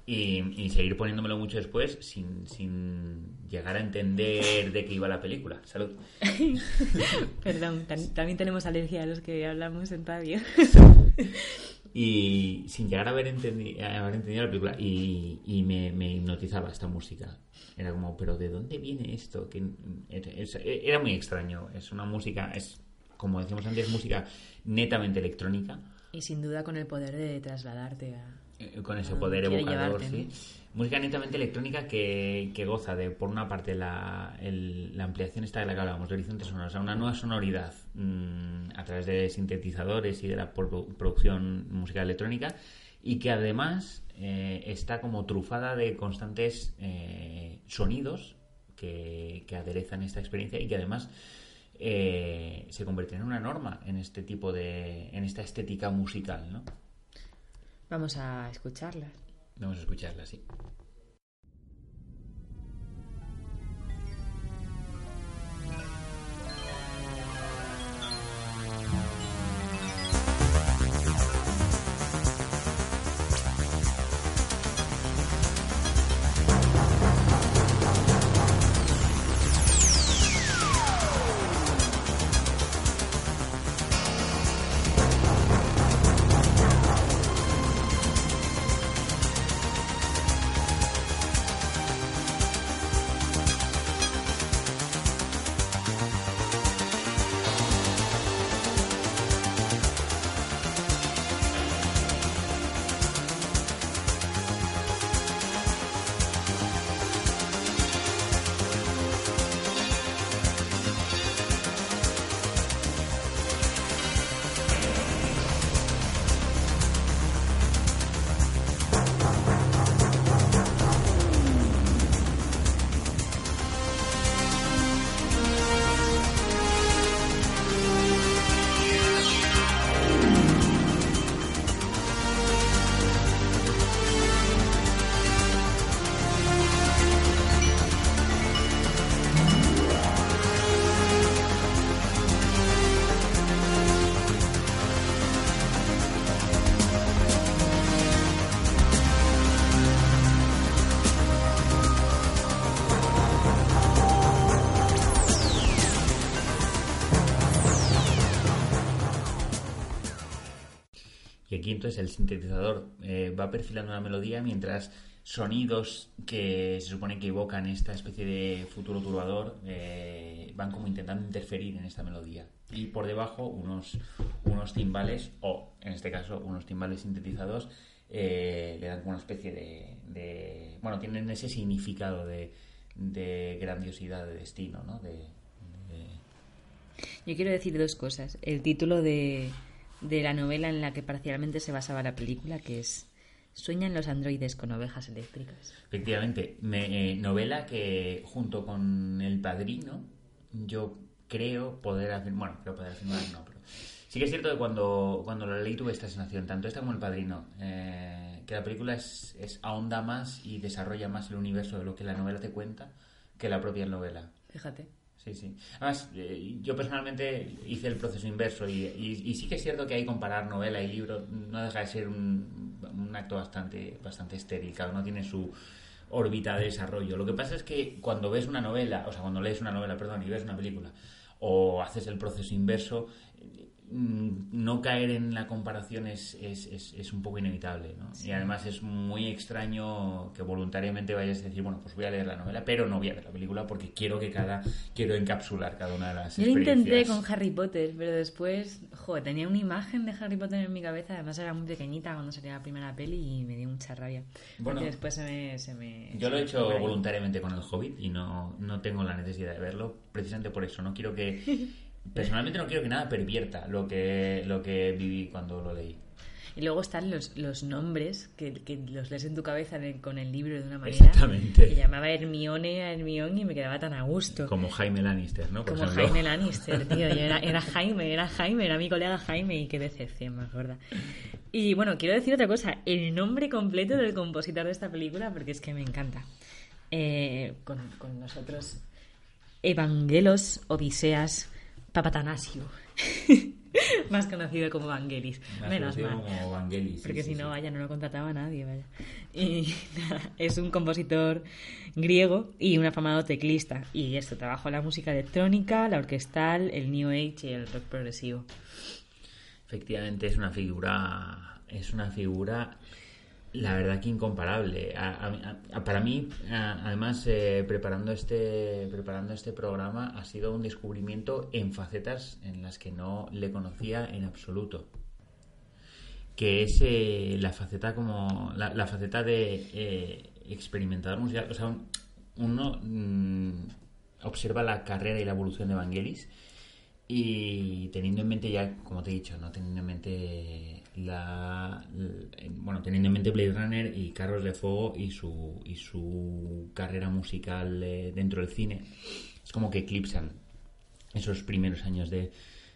Y, y seguir poniéndomelo mucho después sin, sin llegar a entender de qué iba la película. Salud. Perdón, tam- también tenemos alergia a los que hablamos en radio. y sin llegar a haber, entendi- a haber entendido la película y, y me, me hipnotizaba esta música era como pero de dónde viene esto que es- era muy extraño es una música es como decíamos antes música netamente electrónica Y sin duda con el poder de trasladarte a... eh, con ese Ah, poder evocador llevarte, sí. música netamente electrónica que, que goza de por una parte la, el- la ampliación esta de la que hablábamos de horizonte sonoro o sea una nueva sonoridad mm, a través de sintetizadores y de la produ- producción musical electrónica y que además eh, está como trufada de constantes eh, sonidos que, que aderezan esta experiencia y que además eh, se convierten en una norma en este tipo de en esta estética musical ¿no? Vamos a escucharlas. Vamos a escucharla, sí. Quinto es el sintetizador. Eh, va perfilando una melodía mientras sonidos que se supone que evocan esta especie de futuro turbador eh, van como intentando interferir en esta melodía. Y por debajo unos unos timbales o en este caso unos timbales sintetizados eh, le dan como una especie de, bueno tienen ese significado de, grandiosidad de destino ¿no? de, yo quiero decir dos cosas. El título de, de la novela en la que parcialmente se basaba la película que es Sueñan los androides con ovejas eléctricas. Efectivamente, me, eh, novela que junto con El Padrino yo creo poder afirmar, bueno, creo poder afirmar, no, pero sí que es cierto que cuando, cuando lo leí tuve esta sensación, tanto esta como El Padrino, eh, que la película es, es ahonda más y desarrolla más el universo de lo que la novela te cuenta que la propia novela. Fíjate. Sí, sí. Además, eh, yo personalmente hice el proceso inverso y, y, sí que es cierto que hay comparar novela y libro, no deja de ser un, un acto bastante, bastante estéril, cada uno tiene su órbita de desarrollo. Lo que pasa es que cuando ves una novela, o sea, cuando lees una novela, perdón, y ves una película, o haces el proceso inverso, no caer en la comparación es, es, es, un poco inevitable. ¿no? Y además es muy extraño que voluntariamente vayas a decir, bueno, pues voy a leer la novela, pero no voy a ver la película porque quiero que cada quiero encapsular cada una de las Yo lo intenté con Harry Potter, pero después, joder, tenía una imagen de Harry Potter en mi cabeza, además era muy pequeñita cuando salía la primera peli y me dio mucha rabia. Bueno, porque después se me, se me Yo lo he hecho voluntariamente con el Hobbit y no, no tengo la necesidad de verlo, precisamente por eso, no quiero que Personalmente no quiero que nada pervierta lo que, lo que viví cuando lo leí. Y luego están los, los nombres que, que los lees en tu cabeza con el libro de una manera. Exactamente. Que llamaba Hermione a Hermione y me quedaba tan a gusto. Como Jaime Lannister, ¿no? Como Jaime Lannister, tío. era, era Jaime, era Jaime, era mi colega Jaime y qué decepción más gorda. Y bueno, quiero decir otra cosa. El nombre completo del compositor de esta película, porque es que me encanta. Eh, con, con nosotros, Evangelos Odiseas Papatanasio. más conocido como Vangelis. Menos mal. Como Vangelis, Porque si no, vaya, no lo contrataba nadie, vaya. Y es un compositor griego y un afamado teclista. Y esto, trabajó la música electrónica, la orquestal, el New Age y el rock progresivo. Efectivamente, es una figura. Es una figura la verdad que incomparable. para mí, además, eh, preparando, este, preparando este programa, ha sido un descubrimiento en facetas en las que no le conocía en absoluto. Que es eh, la faceta como. La, faceta de eh, experimentador musical. O sea, uno mm, observa la carrera y la evolución de Vangelis y teniendo en mente ya, como te he dicho, no teniendo en mente la, bueno, teniendo en mente Blade Runner y Carros de Fuego y su, y su carrera musical eh, dentro del cine, es como que eclipsan esos primeros años de,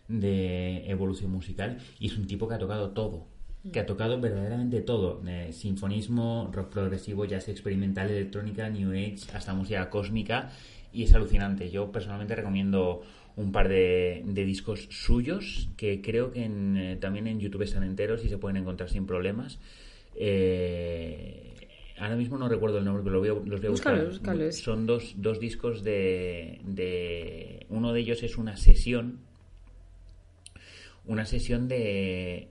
de evolución musical y es un tipo que ha tocado todo, que ha tocado verdaderamente todo, eh, sinfonismo, rock progresivo, jazz experimental, electrónica, new age, hasta música cósmica y es alucinante. Yo personalmente recomiendo un par de, discos suyos que creo que eh, también en YouTube están enteros y se pueden encontrar sin problemas. Eh, ahora mismo no recuerdo el nombre, pero lo voy los voy a buscar. Son dos, dos discos de, de, Uno de ellos es una sesión. Una sesión de.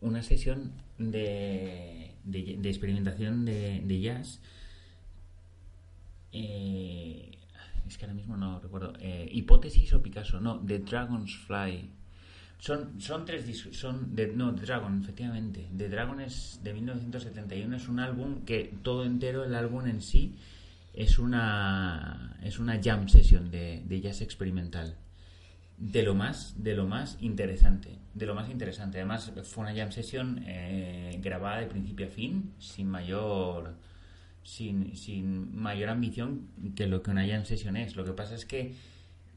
Una sesión de, de, experimentación de, de jazz. Eh, es que ahora mismo no recuerdo, eh, Hipótesis o Picasso, no, The Dragon's Fly. Son, son tres discos, son no, The Dragon, efectivamente. The Dragon es de 1971, es un álbum que todo entero, el álbum en sí, es una, es una jam session de, de jazz experimental. De lo más, de lo más interesante, de lo más interesante. Además, fue una jam session eh, grabada de principio a fin, sin mayor sin, sin mayor ambición que lo que una jam session es. Lo que pasa es que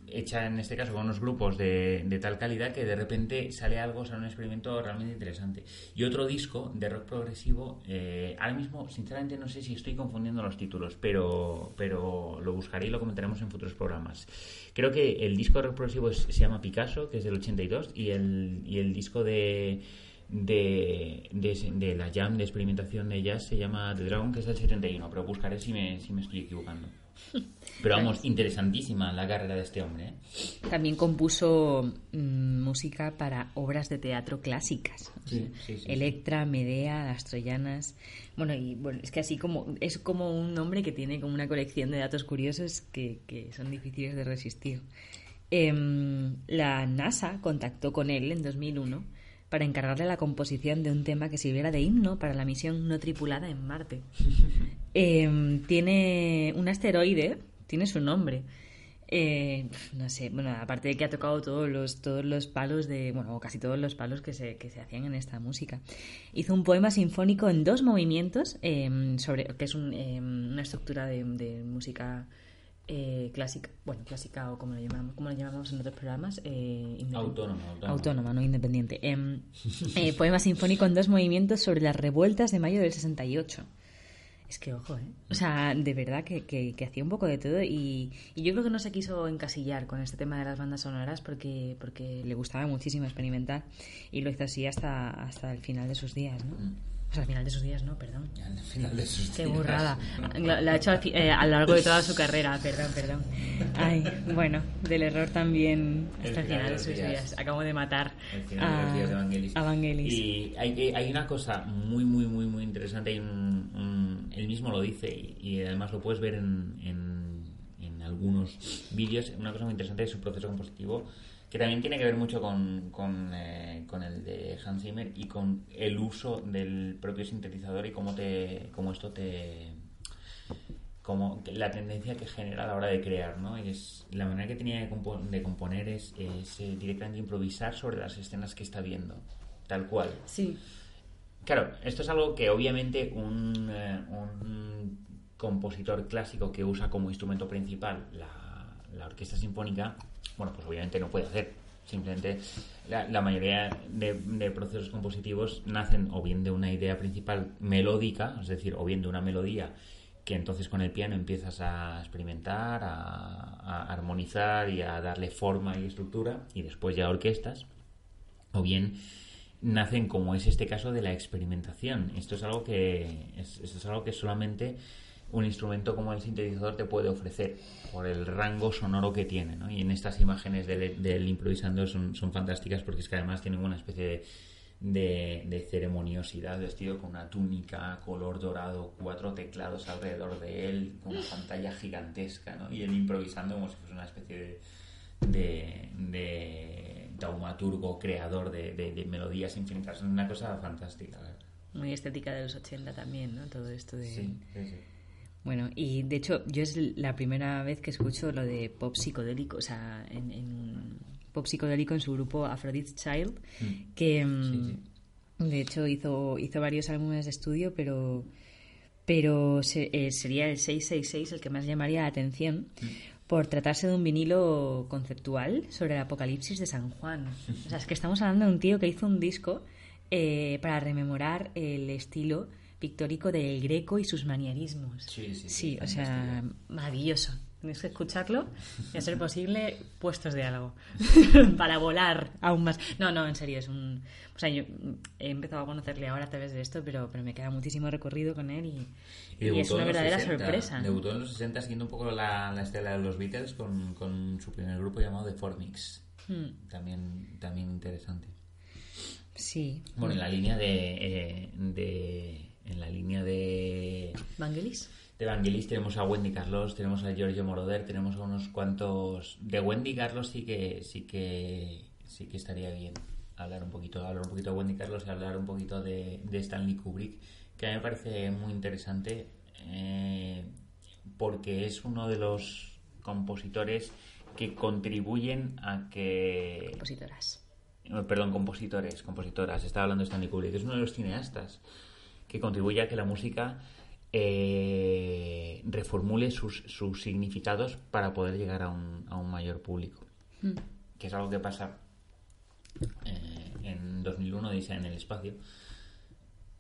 hecha en este caso con unos grupos de, de, tal calidad que de repente sale algo, sale un experimento realmente interesante. Y otro disco de rock progresivo, eh, ahora mismo sinceramente no sé si estoy confundiendo los títulos, pero, pero lo buscaré y lo comentaremos en futuros programas. Creo que el disco de rock progresivo se llama Picasso, que es del 82, y el, y el disco de de, de, la jam de experimentación de jazz se llama The Dragon, que es del 71, pero buscaré si me, si me estoy equivocando. Pero vamos, interesantísima la carrera de este hombre. ¿eh? También compuso mm, música para obras de teatro clásicas. Sí, sí, sí, Electra, Medea, Las Troyanas. Bueno, y bueno, es que así como es como un hombre que tiene como una colección de datos curiosos que, que son difíciles de resistir. Em, la NASA contactó con él en 2001 para encargarle la composición de un tema que sirviera de himno para la misión no tripulada en Marte. Em, tiene un asteroide, tiene su nombre. Eh, no sé, bueno, aparte de que ha tocado todos los, todos los palos de, bueno, casi todos los palos que se, que se hacían en esta música. Hizo un poema sinfónico en dos movimientos, em, sobre, que es em, una estructura de, de música eh, clásica, bueno, clásica o como lo llamamos, como lo llamamos en otros programas, eh, autónoma, autónoma, autónoma. no independiente. Em, eh, poema sinfónico en dos movimientos sobre las revueltas de mayo del 68. Es que, ojo, ¿eh? O sea, de verdad que, que, hacía un poco de todo y, y, yo creo que no se quiso encasillar con este tema de las bandas sonoras porque, porque le gustaba muchísimo experimentar y lo hizo así hasta, hasta el final de sus días, ¿no? Mm. O sea, al final de sus días, no, perdón. Al final de sus Qué burrada. La, ha hecho eh, a lo largo de toda su carrera, perdón, perdón. Ay, bueno, del error también hasta el final, de sus días. Acabo de matar a, Evangelis. Y hay, hay una cosa muy, muy, muy, muy interesante. y él mismo lo dice y, además lo puedes ver en, en, en algunos vídeos. Una cosa muy interesante es su proceso compositivo que también tiene que ver mucho con, con, eh, con, el de Hans Zimmer y con el uso del propio sintetizador y cómo, te, cómo esto te... como la tendencia que genera a la hora de crear, ¿no? es, la manera que tenía de, de componer es, es eh, directamente improvisar sobre las escenas que está viendo, tal cual. Sí. Claro, esto es algo que obviamente un, eh, un compositor clásico que usa como instrumento principal la, la orquesta sinfónica bueno, pues obviamente no puede hacer. Simplemente la, mayoría de, procesos compositivos nacen o bien de una idea principal melódica, es decir, o bien de una melodía que entonces con el piano empiezas a experimentar, a, armonizar y a darle forma y estructura, y después ya orquestas, o bien nacen como es este caso de la experimentación. Esto es algo que esto es algo que solamente un instrumento como el sintetizador te puede ofrecer por el rango sonoro que tiene. ¿no? Y en estas imágenes del, improvisando son, son, fantásticas porque es que además tienen una especie de, de, ceremoniosidad, vestido con una túnica color dorado, cuatro teclados alrededor de él, con una pantalla gigantesca, ¿no? y él improvisando como si fuese una especie de, de, taumaturgo creador de, melodías infinitas. Es una cosa fantástica. Muy estética de los 80 también, ¿no? Todo esto de... Sí, sí, sí. Bueno, y de hecho yo es la primera vez que escucho lo de pop psicodélico, o sea, en, pop psicodélico en su grupo Aphrodite Child, mm. que mm, de hecho hizo, hizo varios álbumes de estudio, pero, pero eh, sería el 666 el que más llamaría la atención. Mm. por tratarse de un vinilo conceptual sobre el apocalipsis de San Juan. O sea, es que estamos hablando de un tío que hizo un disco eh, para rememorar el estilo pictórico del Greco y sus manierismos. Sí, sí, sí. o sea, maravilloso. Tienes que escucharlo y, a ser posible, puestos de algo. para volar aún más. No, no, en serio, es un. O sea, yo he empezado a conocerle ahora a través de esto, pero, pero me queda muchísimo recorrido con él y, es una verdadera sorpresa. Debutó en los 60 siguiendo un poco la, la estela de los Beatles con, con, su primer grupo llamado The Formix. Hmm. También, también interesante. Sí. Bueno, en la línea de, eh, de en la línea de... Vangelis. De Vangelis tenemos a Wendy Carlos, tenemos a Giorgio Moroder, tenemos a unos cuantos... De Wendy Carlos sí que, sí que, sí que estaría bien hablar un poquito, hablar un poquito de Wendy Carlos y hablar un poquito de, Stanley Kubrick, que a mí me parece muy interesante eh, porque es uno de los compositores que contribuyen a que... Compositoras. Perdón, compositores, compositoras. Estaba hablando de Stanley Kubrick. Es uno de los cineastas que contribuye a que la música eh, reformule sus, sus, significados para poder llegar a un, a un mayor público. Hmm. Que es algo que pasa eh, en 2001 dice en el espacio.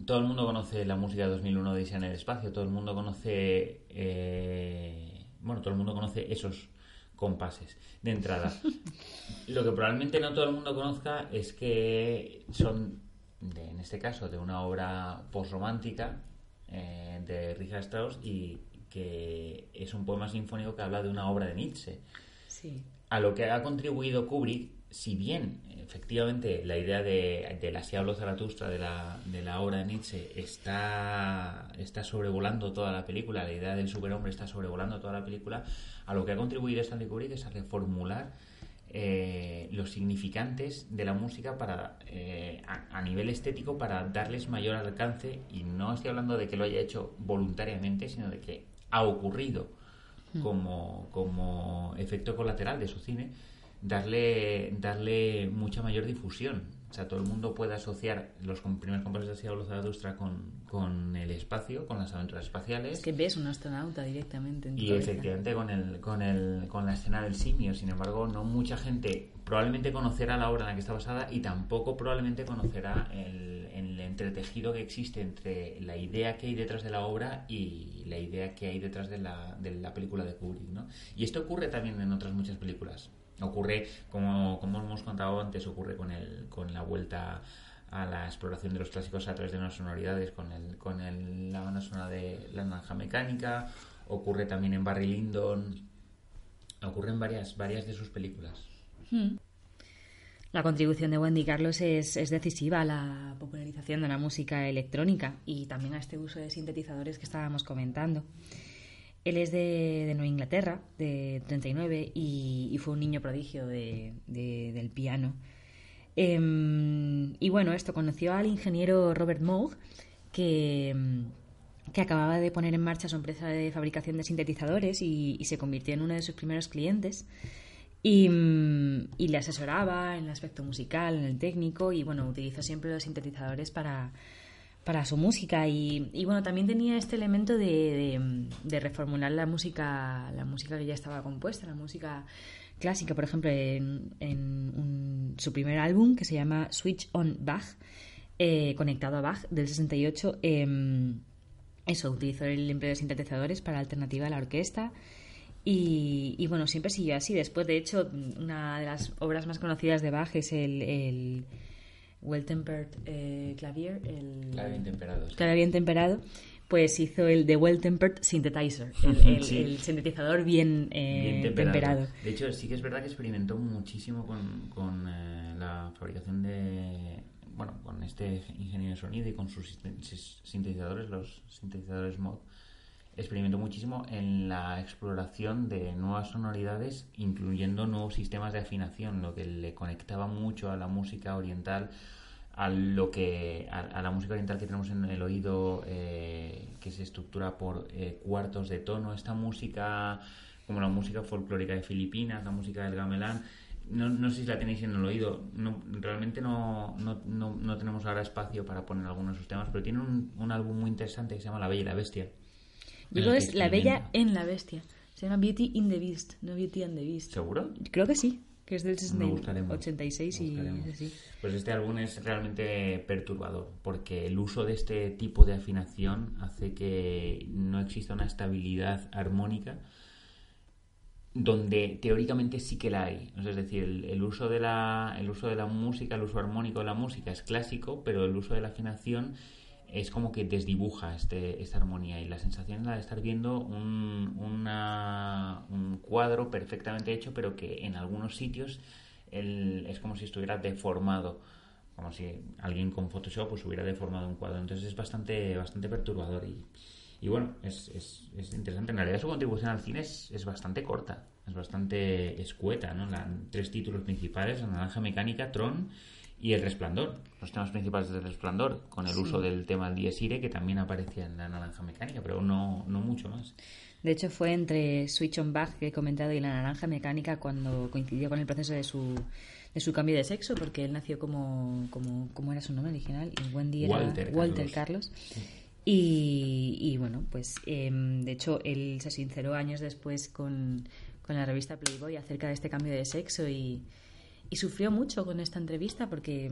Todo el mundo conoce la música de 2001 dice en el espacio, todo el mundo conoce eh, bueno, todo el mundo conoce esos compases de entrada. Lo que probablemente no todo el mundo conozca es que son de, en este caso, de una obra postromántica eh, de Richard Strauss y que es un poema sinfónico que habla de una obra de Nietzsche. Sí. A lo que ha contribuido Kubrick, si bien efectivamente la idea de, de la Siablo Zaratustra, de la, de la obra de Nietzsche, está, está sobrevolando toda la película, la idea del superhombre está sobrevolando toda la película, a lo que ha contribuido Stanley Kubrick es a reformular eh, los significantes de la música para eh, a, a, nivel estético para darles mayor alcance. Y no estoy hablando de que lo haya hecho voluntariamente sino de que ha ocurrido como, como efecto colateral de su cine darle darle mucha mayor difusión o sea, todo el mundo puede asociar los primeros compases de Siablo Zaratustra con, con el espacio, con las aventuras espaciales. Es que ves un astronauta directamente. En y efectivamente con, el, con, el, con la escena del simio. Sin embargo, no mucha gente probablemente conocerá la obra en la que está basada y tampoco probablemente conocerá el, el entretejido que existe entre la idea que hay detrás de la obra y la idea que hay detrás de la, de la película de Kubrick. ¿no? Y esto ocurre también en otras muchas películas. Ocurre, como, como hemos contado antes, ocurre con, el, con la vuelta a la exploración de los clásicos a través de unas sonoridades, con, el, con el, la banda sonora de La Naranja Mecánica, ocurre también en Barry Lyndon, ocurre en varias, varias de sus películas. Hmm. La contribución de Wendy Carlos es, es, decisiva a la popularización de la música electrónica y también a este uso de sintetizadores que estábamos comentando. Él es de, Nueva Inglaterra, de 39, y, fue un niño prodigio de, de, del piano. Eh, y bueno, esto conoció al ingeniero Robert Moog, que, que, acababa de poner en marcha su empresa de fabricación de sintetizadores y, y se convirtió en uno de sus primeros clientes. Y, y, le asesoraba en el aspecto musical, en el técnico, y bueno, utilizó siempre los sintetizadores para, para su música. Y, y, bueno también tenía este elemento de, reformular la música la música que ya estaba compuesta la música clásica. Por ejemplo en, en un, su primer álbum que se llama Switch on Bach eh, conectado a Bach del 68 eh, eso utilizó el empleo de sintetizadores para alternativa a la orquesta. Y, y, bueno siempre siguió así. Después de hecho una de las obras más conocidas de Bach es el Well Tempered eh, Clavier, el bien temperado, sí. temperado, pues hizo el de Well Tempered Synthesizer, el, el, sí. el sintetizador bien, eh, bien temperado. temperado. De hecho, sí que es verdad que experimentó muchísimo con, con eh, la fabricación de, bueno, con este ingeniero de sonido y con sus sintetizadores, los sintetizadores mod experimentó muchísimo en la exploración de nuevas sonoridades, incluyendo nuevos sistemas de afinación, lo que le conectaba mucho a la música oriental, a lo que a, a la música oriental que tenemos en el oído, eh, que se estructura por eh, cuartos de tono. Esta música, como la música folclórica de Filipinas, la música del gamelán, no, no, sé si la tenéis en el oído. No, realmente no, no, no, no tenemos ahora espacio para poner algunos de sus temas, pero tiene un, un álbum muy interesante que se llama La Bella y la Bestia. Digo, es La Bella en la Bestia. Se llama Beauty in the Beast, no Beauty and the Beast. ¿Seguro? Creo que sí, que es del 86 y así. Pues este álbum es realmente perturbador, porque el uso de este tipo de afinación hace que no exista una estabilidad armónica donde teóricamente sí que la hay. Es decir, el, el, uso de la, el uso de la música, el uso armónico de la música es clásico, pero el uso de la afinación es como que desdibuja este, esta armonía y la sensación es la de estar viendo un, un cuadro perfectamente hecho pero que en algunos sitios el, es como si estuviera deformado como si alguien con Photoshop pues hubiera deformado un cuadro entonces es bastante bastante perturbador y, y bueno es, es, es, interesante en realidad su contribución al cine es, es bastante corta es bastante escueta ¿no? La, tres títulos principales La Naranja Mecánica, Tron y El Resplandor, los temas principales del Resplandor, con el sí. uso del tema del Dies Irae, que también aparecía en la Naranja Mecánica, pero no, no mucho más. De hecho, fue entre Switch on Bach, que he comentado, y la Naranja Mecánica cuando coincidió con el proceso de su, de su cambio de sexo, porque él nació como, como, como era su nombre original, y Wendy era Walter, Walter Carlos. Carlos. Sí. Y, y, bueno, pues eh, de hecho él se sinceró años después con, con la revista Playboy acerca de este cambio de sexo y, y sufrió mucho con esta entrevista porque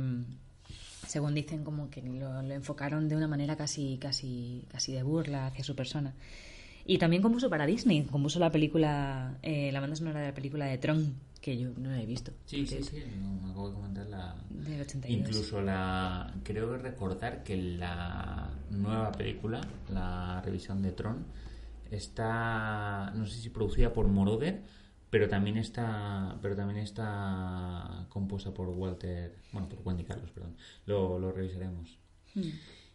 según dicen como que lo, lo, enfocaron de una manera casi casi casi de burla hacia su persona. Y también compuso para Disney compuso la película eh, la banda sonora de la película de Tron que yo no la he visto. Sí sí sí no, me acabo de comentar la del 82 incluso la creo recordar que la nueva película la revisión de Tron está, no sé si producida por Moroder, pero también está, pero también está compuesta por Walter, bueno, por Wendy Carlos, perdón. Lo, lo revisaremos. Hmm.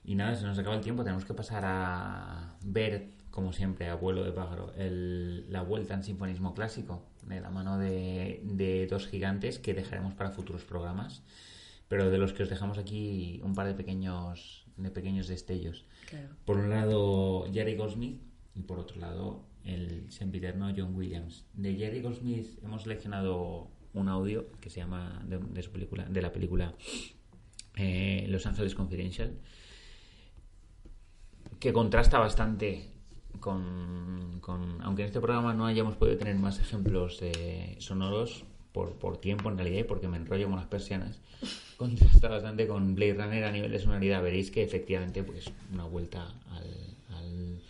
Y nada, se nos acaba el tiempo, tenemos que pasar a ver, como siempre, a vuelo de pájaro, el- la vuelta en sinfonismo clásico, de la mano de, de dos gigantes que dejaremos para futuros programas, pero de los que os dejamos aquí un par de pequeños, de pequeños destellos. Claro. Por un lado, Jerry Goldsmith y por otro lado, el sempiterno John Williams. De Jerry Goldsmith hemos seleccionado un audio que se llama de, su película, de la película eh, Los Ángeles Confidential, que contrasta bastante con, aunque en este programa no hayamos podido tener más ejemplos eh, sonoros por, tiempo en realidad y porque me enrollo con las persianas contrasta bastante con Blade Runner a nivel de sonoridad veréis que efectivamente pues una vuelta al-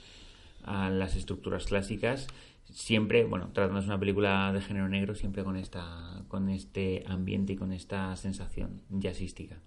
a las estructuras clásicas siempre bueno tratándose una película de género negro siempre con esta con este ambiente y con esta sensación jazzística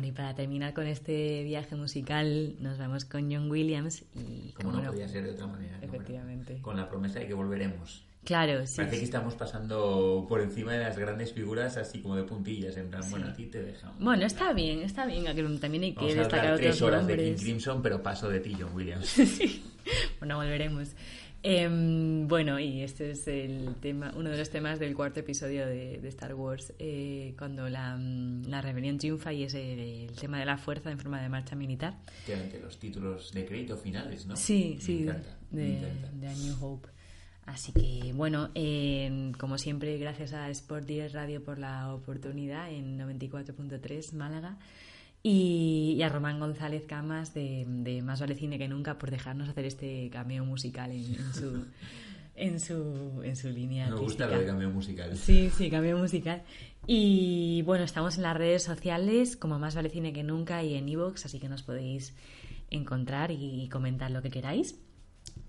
Bueno, y para terminar con este viaje musical, nos vamos con John Williams y... como no podía ser de otra manera ¿no? Efectivamente. con la promesa de que volveremos Claro, sí. Parece que estamos pasando por encima de las grandes figuras así como de puntillas, en plan, bueno, a ti te dejamos. Bueno, está bien, está bien. También hay que Vamos a destacar hablar tres otros horas de King nombres. Crimson, pero paso de ti, John Williams. Bueno, volveremos. Em, bueno, y este es el tema, uno de los temas del cuarto episodio de, de Star Wars, eh, cuando la, la rebelión triunfa y es el, el tema de la fuerza en forma de marcha militar. Efectivamente, los títulos de crédito finales, ¿no? Sí, Me sí, encanta, me de, encanta. de A New Hope. Así que, bueno, eh, como siempre, gracias a Sport Direct Radio por la oportunidad en 94.3 Málaga y, y a Román González Camas de, de Más Vale Cine que Nunca por dejarnos hacer este cameo musical en, en su, en, su, en su línea Me gusta lo de cambio musical. Sí, sí, cambio musical. Y bueno, estamos en las redes sociales como Más Vale Cine que Nunca y en iVoox, así que nos podéis encontrar y comentar lo que queráis.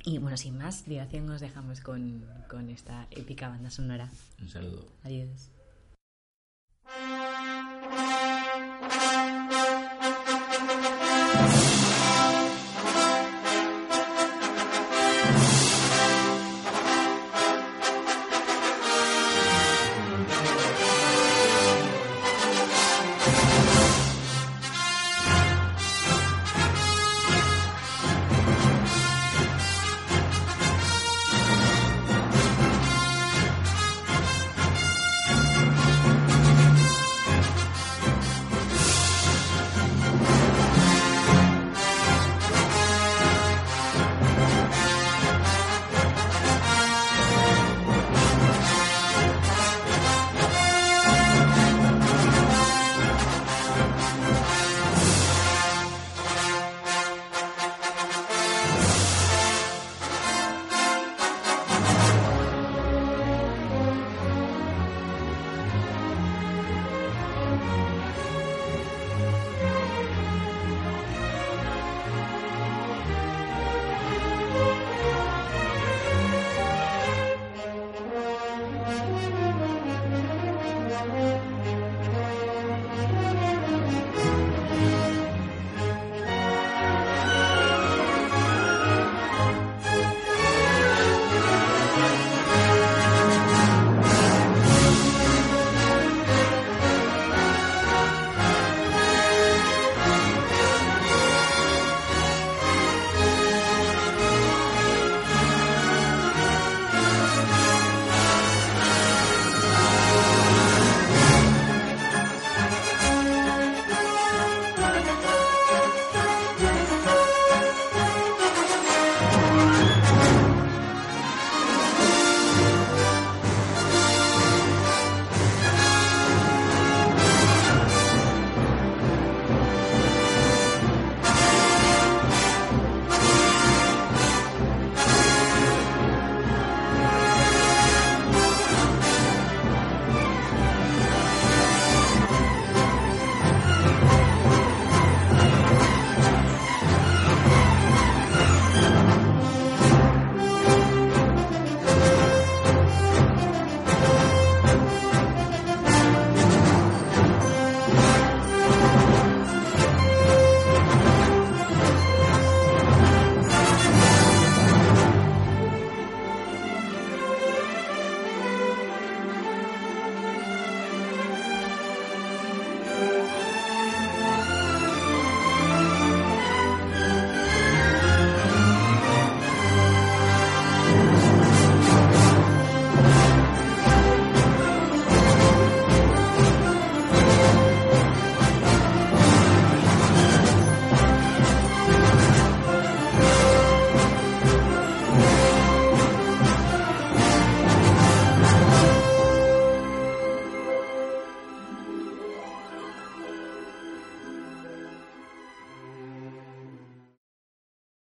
Y bueno, sin más dilación, os dejamos con, con esta épica banda sonora. Un saludo. Adiós.